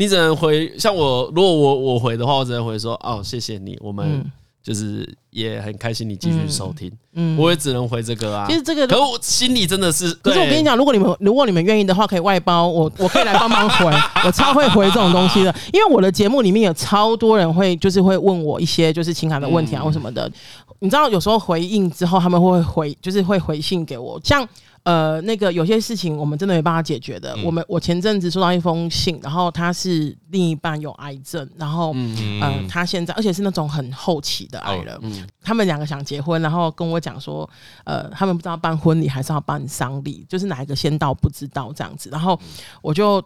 你只能回像我，如果我我回的话，我只能回说哦，谢谢你，我们就是也很开心你继续收听，嗯，我也只能回这个啊。其实这个，可是我心里真的是，可是我跟你讲，如果你们如果你们愿意的话，可以外包，我我可以来帮忙回，我超会回这种东西的，因为我的节目里面有超多人会就是会问我一些就是情感的问题啊或什么的，你知道有时候回应之后他们会回就是会回信给我，像。呃，那个有些事情我们真的没办法解决的。嗯、我们我前阵子收到一封信，然后他是另一半有癌症，然后嗯、呃，他现在而且是那种很后期的癌了。哦嗯、他们两个想结婚，然后跟我讲说，呃，他们不知道办婚礼还是要办丧礼，就是哪一个先到不知道这样子。然后我就。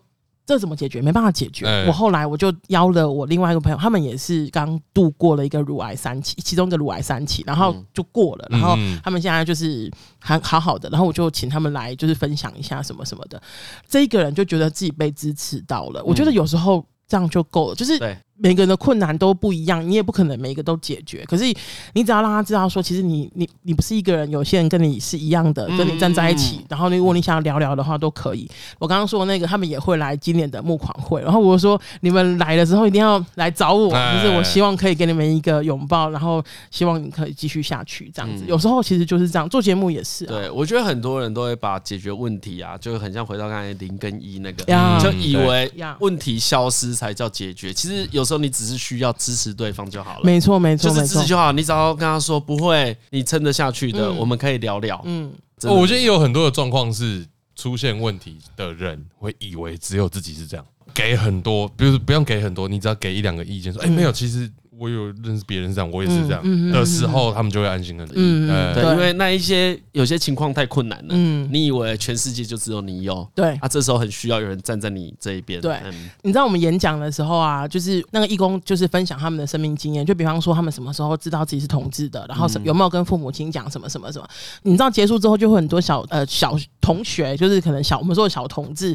这怎么解决？没办法解决。欸、我后来我就邀了我另外一个朋友，他们也是刚度过了一个乳癌三期，其中一个乳癌三期，然后就过了，嗯、然后他们现在就是还好好的，然后我就请他们来就是分享一下什么什么的。这一个人就觉得自己被支持到了，我觉得有时候这样就够了，就是。每个人的困难都不一样，你也不可能每一个都解决。可是你只要让他知道说，其实你你你不是一个人，有些人跟你是一样的，跟你站在一起。然后如果你想要聊聊的话，都可以。我刚刚说那个，他们也会来今年的募款会。然后我说，你们来了之后一定要来找我，就是我希望可以给你们一个拥抱，然后希望你可以继续下去这样子。有时候其实就是这样，做节目也是。对，我觉得很多人都会把解决问题啊，就很像回到刚才零跟一那个，就以为问题消失才叫解决。其实有时候你只是需要支持对方就好了，没错没错，就是支持就好。你只要跟他说不会，你撑得下去的，我们可以聊聊。嗯，我觉得也有很多的状况是出现问题的人会以为只有自己是这样，给很多，比如不用给很多，你只要给一两个意见，说哎没有，其实。我有认识别人这样，我也是这样的时候，他们就会安心很多。嗯，对，因为那一些有些情况太困难了。嗯，你以为全世界就只有你有？对啊，这时候很需要有人站在你这一边。对，你知道我们演讲的时候啊，就是那个义工就是分享他们的生命经验，就比方说他们什么时候知道自己是同志的，然后有没有跟父母亲讲什么什么什么。你知道结束之后就会很多小呃小同学，就是可能小我们说的小同志。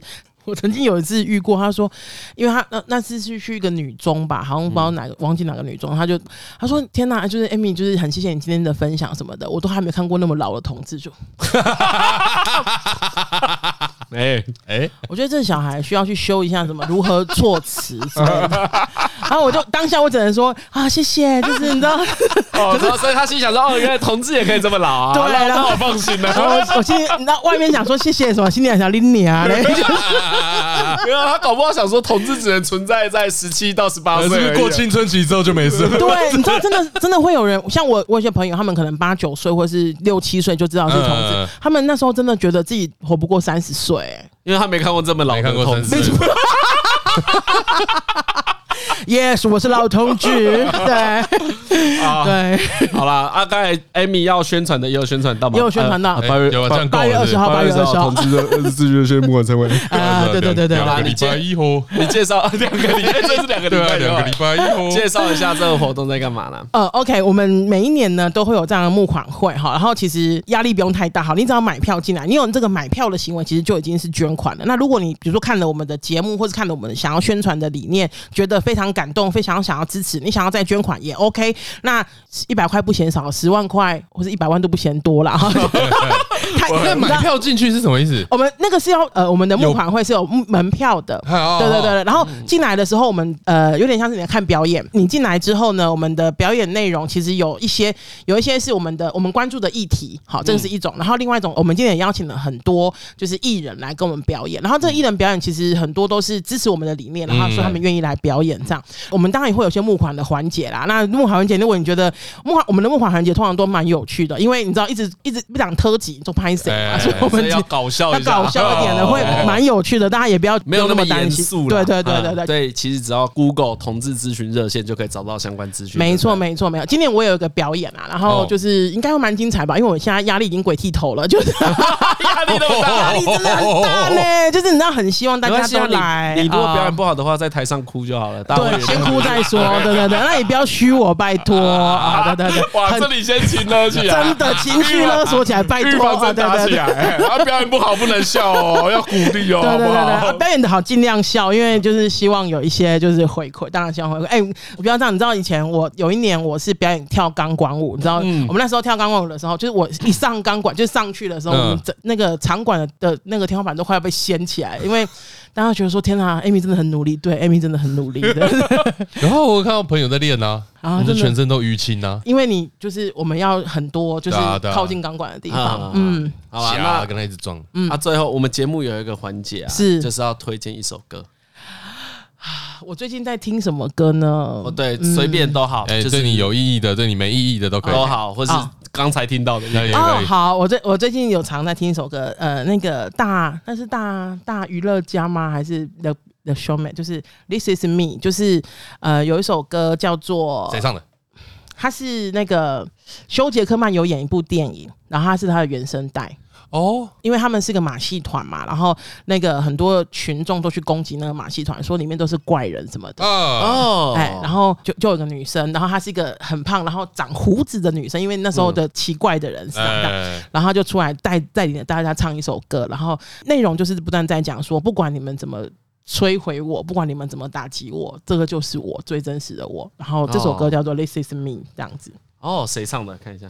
我曾经有一次遇过，他说，因为他那那次是去一个女中吧，好像不知道哪个，忘记哪个女中，他就他说天哪，就是 Amy，就是很谢谢你今天的分享什么的，我都还没看过那么老的同志就，哎哎，我觉得这小孩需要去修一下什么如何措辞之类的，然后我就当下我只能说啊谢谢，就是你知道。哦，可是所以他心想说，哦，原来同志也可以这么老啊，对，然后我放心了。我我心里，你知道外面想说谢谢什么，心里还想拎你啊嘞。没有，他搞不好想说同志只能存在在十七到十八岁，是不是过青春期之后就没事了？对，你知道真的真的会有人，像我我有些朋友，他们可能八九岁或是六七岁就知道是同志，他们那时候真的觉得自己活不过三十岁，因为他没看过这么老的同志。Yes，我是老同志。对，啊、对，好了啊，刚才 Amy 要宣传的也有宣传到吗？也有宣传到，八月八月二十号，八月二十号，同志的二十四岁宣布成为 啊，对对对对，两个礼拜以后，你介绍 两个礼拜，这是两个礼拜，两个礼拜以后，介绍一下这个活动在干嘛呢？呃，OK，我们每一年呢都会有这样的募款会哈，然后其实压力不用太大哈，你只要买票进来，你有这个买票的行为，其实就已经是捐款了。那如果你比如说看了我们的节目，或是看了我们想要宣传的理念，觉得非常感动，非常想要支持，你想要再捐款也 OK。那一百块不嫌少，十万块或者一百万都不嫌多了哈。那买票进去是什么意思？我们那个是要呃，我们的募款会是有门票的，对对对。然后进来的时候，我们呃有点像是你在看表演。你进来之后呢，我们的表演内容其实有一些有一些是我们的我们关注的议题，好，这个是一种。然后另外一种，我们今天也邀请了很多就是艺人来跟我们表演。然后这个艺人表演其实很多都是支持我们的理念，然后说他们愿意来表演这样。我们当然也会有些募款的环节啦。那募款环节，如果你觉得募款我们的募款环节通常都蛮有趣的，因为你知道一直一直不讲特辑做拍谁嘛，所以我们要搞笑一下，搞笑一点的会 蛮有趣的，大家也不要没有那么担心。对对对对对对，其实只要 Google 同志咨询热线就可以找到相关资讯。没错没错没有。今年我有一个表演啊，然后就是应该会蛮精彩吧，因为我现在压力已经鬼剃头了，就是 压力都大，压力真的很大呢。就是你知道，很希望大家都来。你如果表演不好的话，在台上哭就好了。对，先哭再说。对对对，那你不要虚我，拜托啊！对对对，哇，这里先情勒起来，真的情绪勒索起来，拜托啊！对对对，啊，表演不好不能笑哦，要鼓励哦。对对对对，表演的好尽量笑，因为就是希望有一些就是回馈，当然希望回馈。哎，我不要这样，你知道以前我有一年我是表演跳钢管舞，你知道，我们那时候跳钢管舞的时候，就是我一上钢管就上去的时候，我们整那个场馆的那个天花板都快要被掀起来，因为。大家觉得说天哪，Amy 真的很努力，对，Amy 真的很努力的。然后我看到朋友在练呢，啊，就全身都淤青啊。因为你就是我们要很多就是靠近钢管的地方，嗯，好吧，那跟他一直撞。嗯，啊，最后我们节目有一个环节啊，是就是要推荐一首歌。我最近在听什么歌呢？哦，对，随便都好，哎，对你有意义的，对你没意义的都可以，都好，或是。刚才听到的也可以。哦，好，我最我最近有常在听一首歌，呃，那个大那是大大娱乐家吗？还是 The The Showman？就是 This Is Me，就是呃有一首歌叫做谁唱的？他是那个休杰克曼有演一部电影，然后他是他的原声带。哦，因为他们是个马戏团嘛，然后那个很多群众都去攻击那个马戏团，说里面都是怪人什么的。哦，哎，然后就就有个女生，然后她是一个很胖，然后长胡子的女生，因为那时候的奇怪的人是这样，然后就出来带带领大家唱一首歌，然后内容就是不断在讲说，不管你们怎么摧毁我，不管你们怎么打击我，这个就是我最真实的我。然后这首歌叫做《This Is Me》这样子。哦，谁唱的？看一下。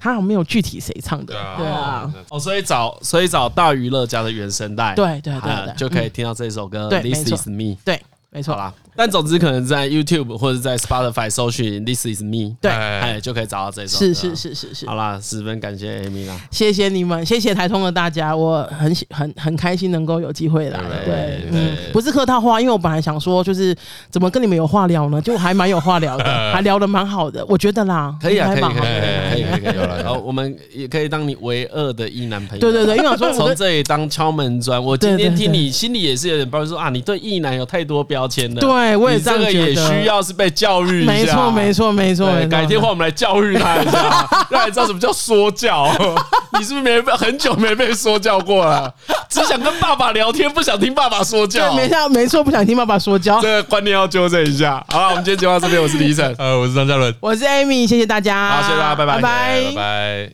他好像没有具体谁唱的，对啊，哦，所以找所以找大娱乐家的原声带，对对对，就可以听到这首歌，This Is Me，对。没错啦，但总之可能在 YouTube 或者在 Spotify 搜寻 This Is Me，对，哎，就可以找到这首。是是是是是。好啦，十分感谢 Amy 啦，谢谢你们，谢谢台通的大家，我很很很开心能够有机会来。对，嗯，不是客套话，因为我本来想说就是怎么跟你们有话聊呢，就还蛮有话聊的，还聊得蛮好的，我觉得啦，可以啊，可以可以可以可以可以。然后 我们也可以当你唯二的异男朋友。对对对，因为我说 从这里当敲门砖，我今天听你心里也是有点抱怨说啊，你对异男有太多标签的。对。我也这样觉得，也需要是被教育一下。没错，没错，没错。改天换我们来教育他一下，让你知道什么叫说教。你是不是没很久没被说教过了？只想跟爸爸聊天，不想听爸爸说教。没错，没错，不想听爸爸说教。这个观念要纠正一下。好了，我们今天节目到这边，我是李晨，呃，我是张嘉伦，我是 Amy，谢谢大家。好，谢谢大家，拜拜，拜拜。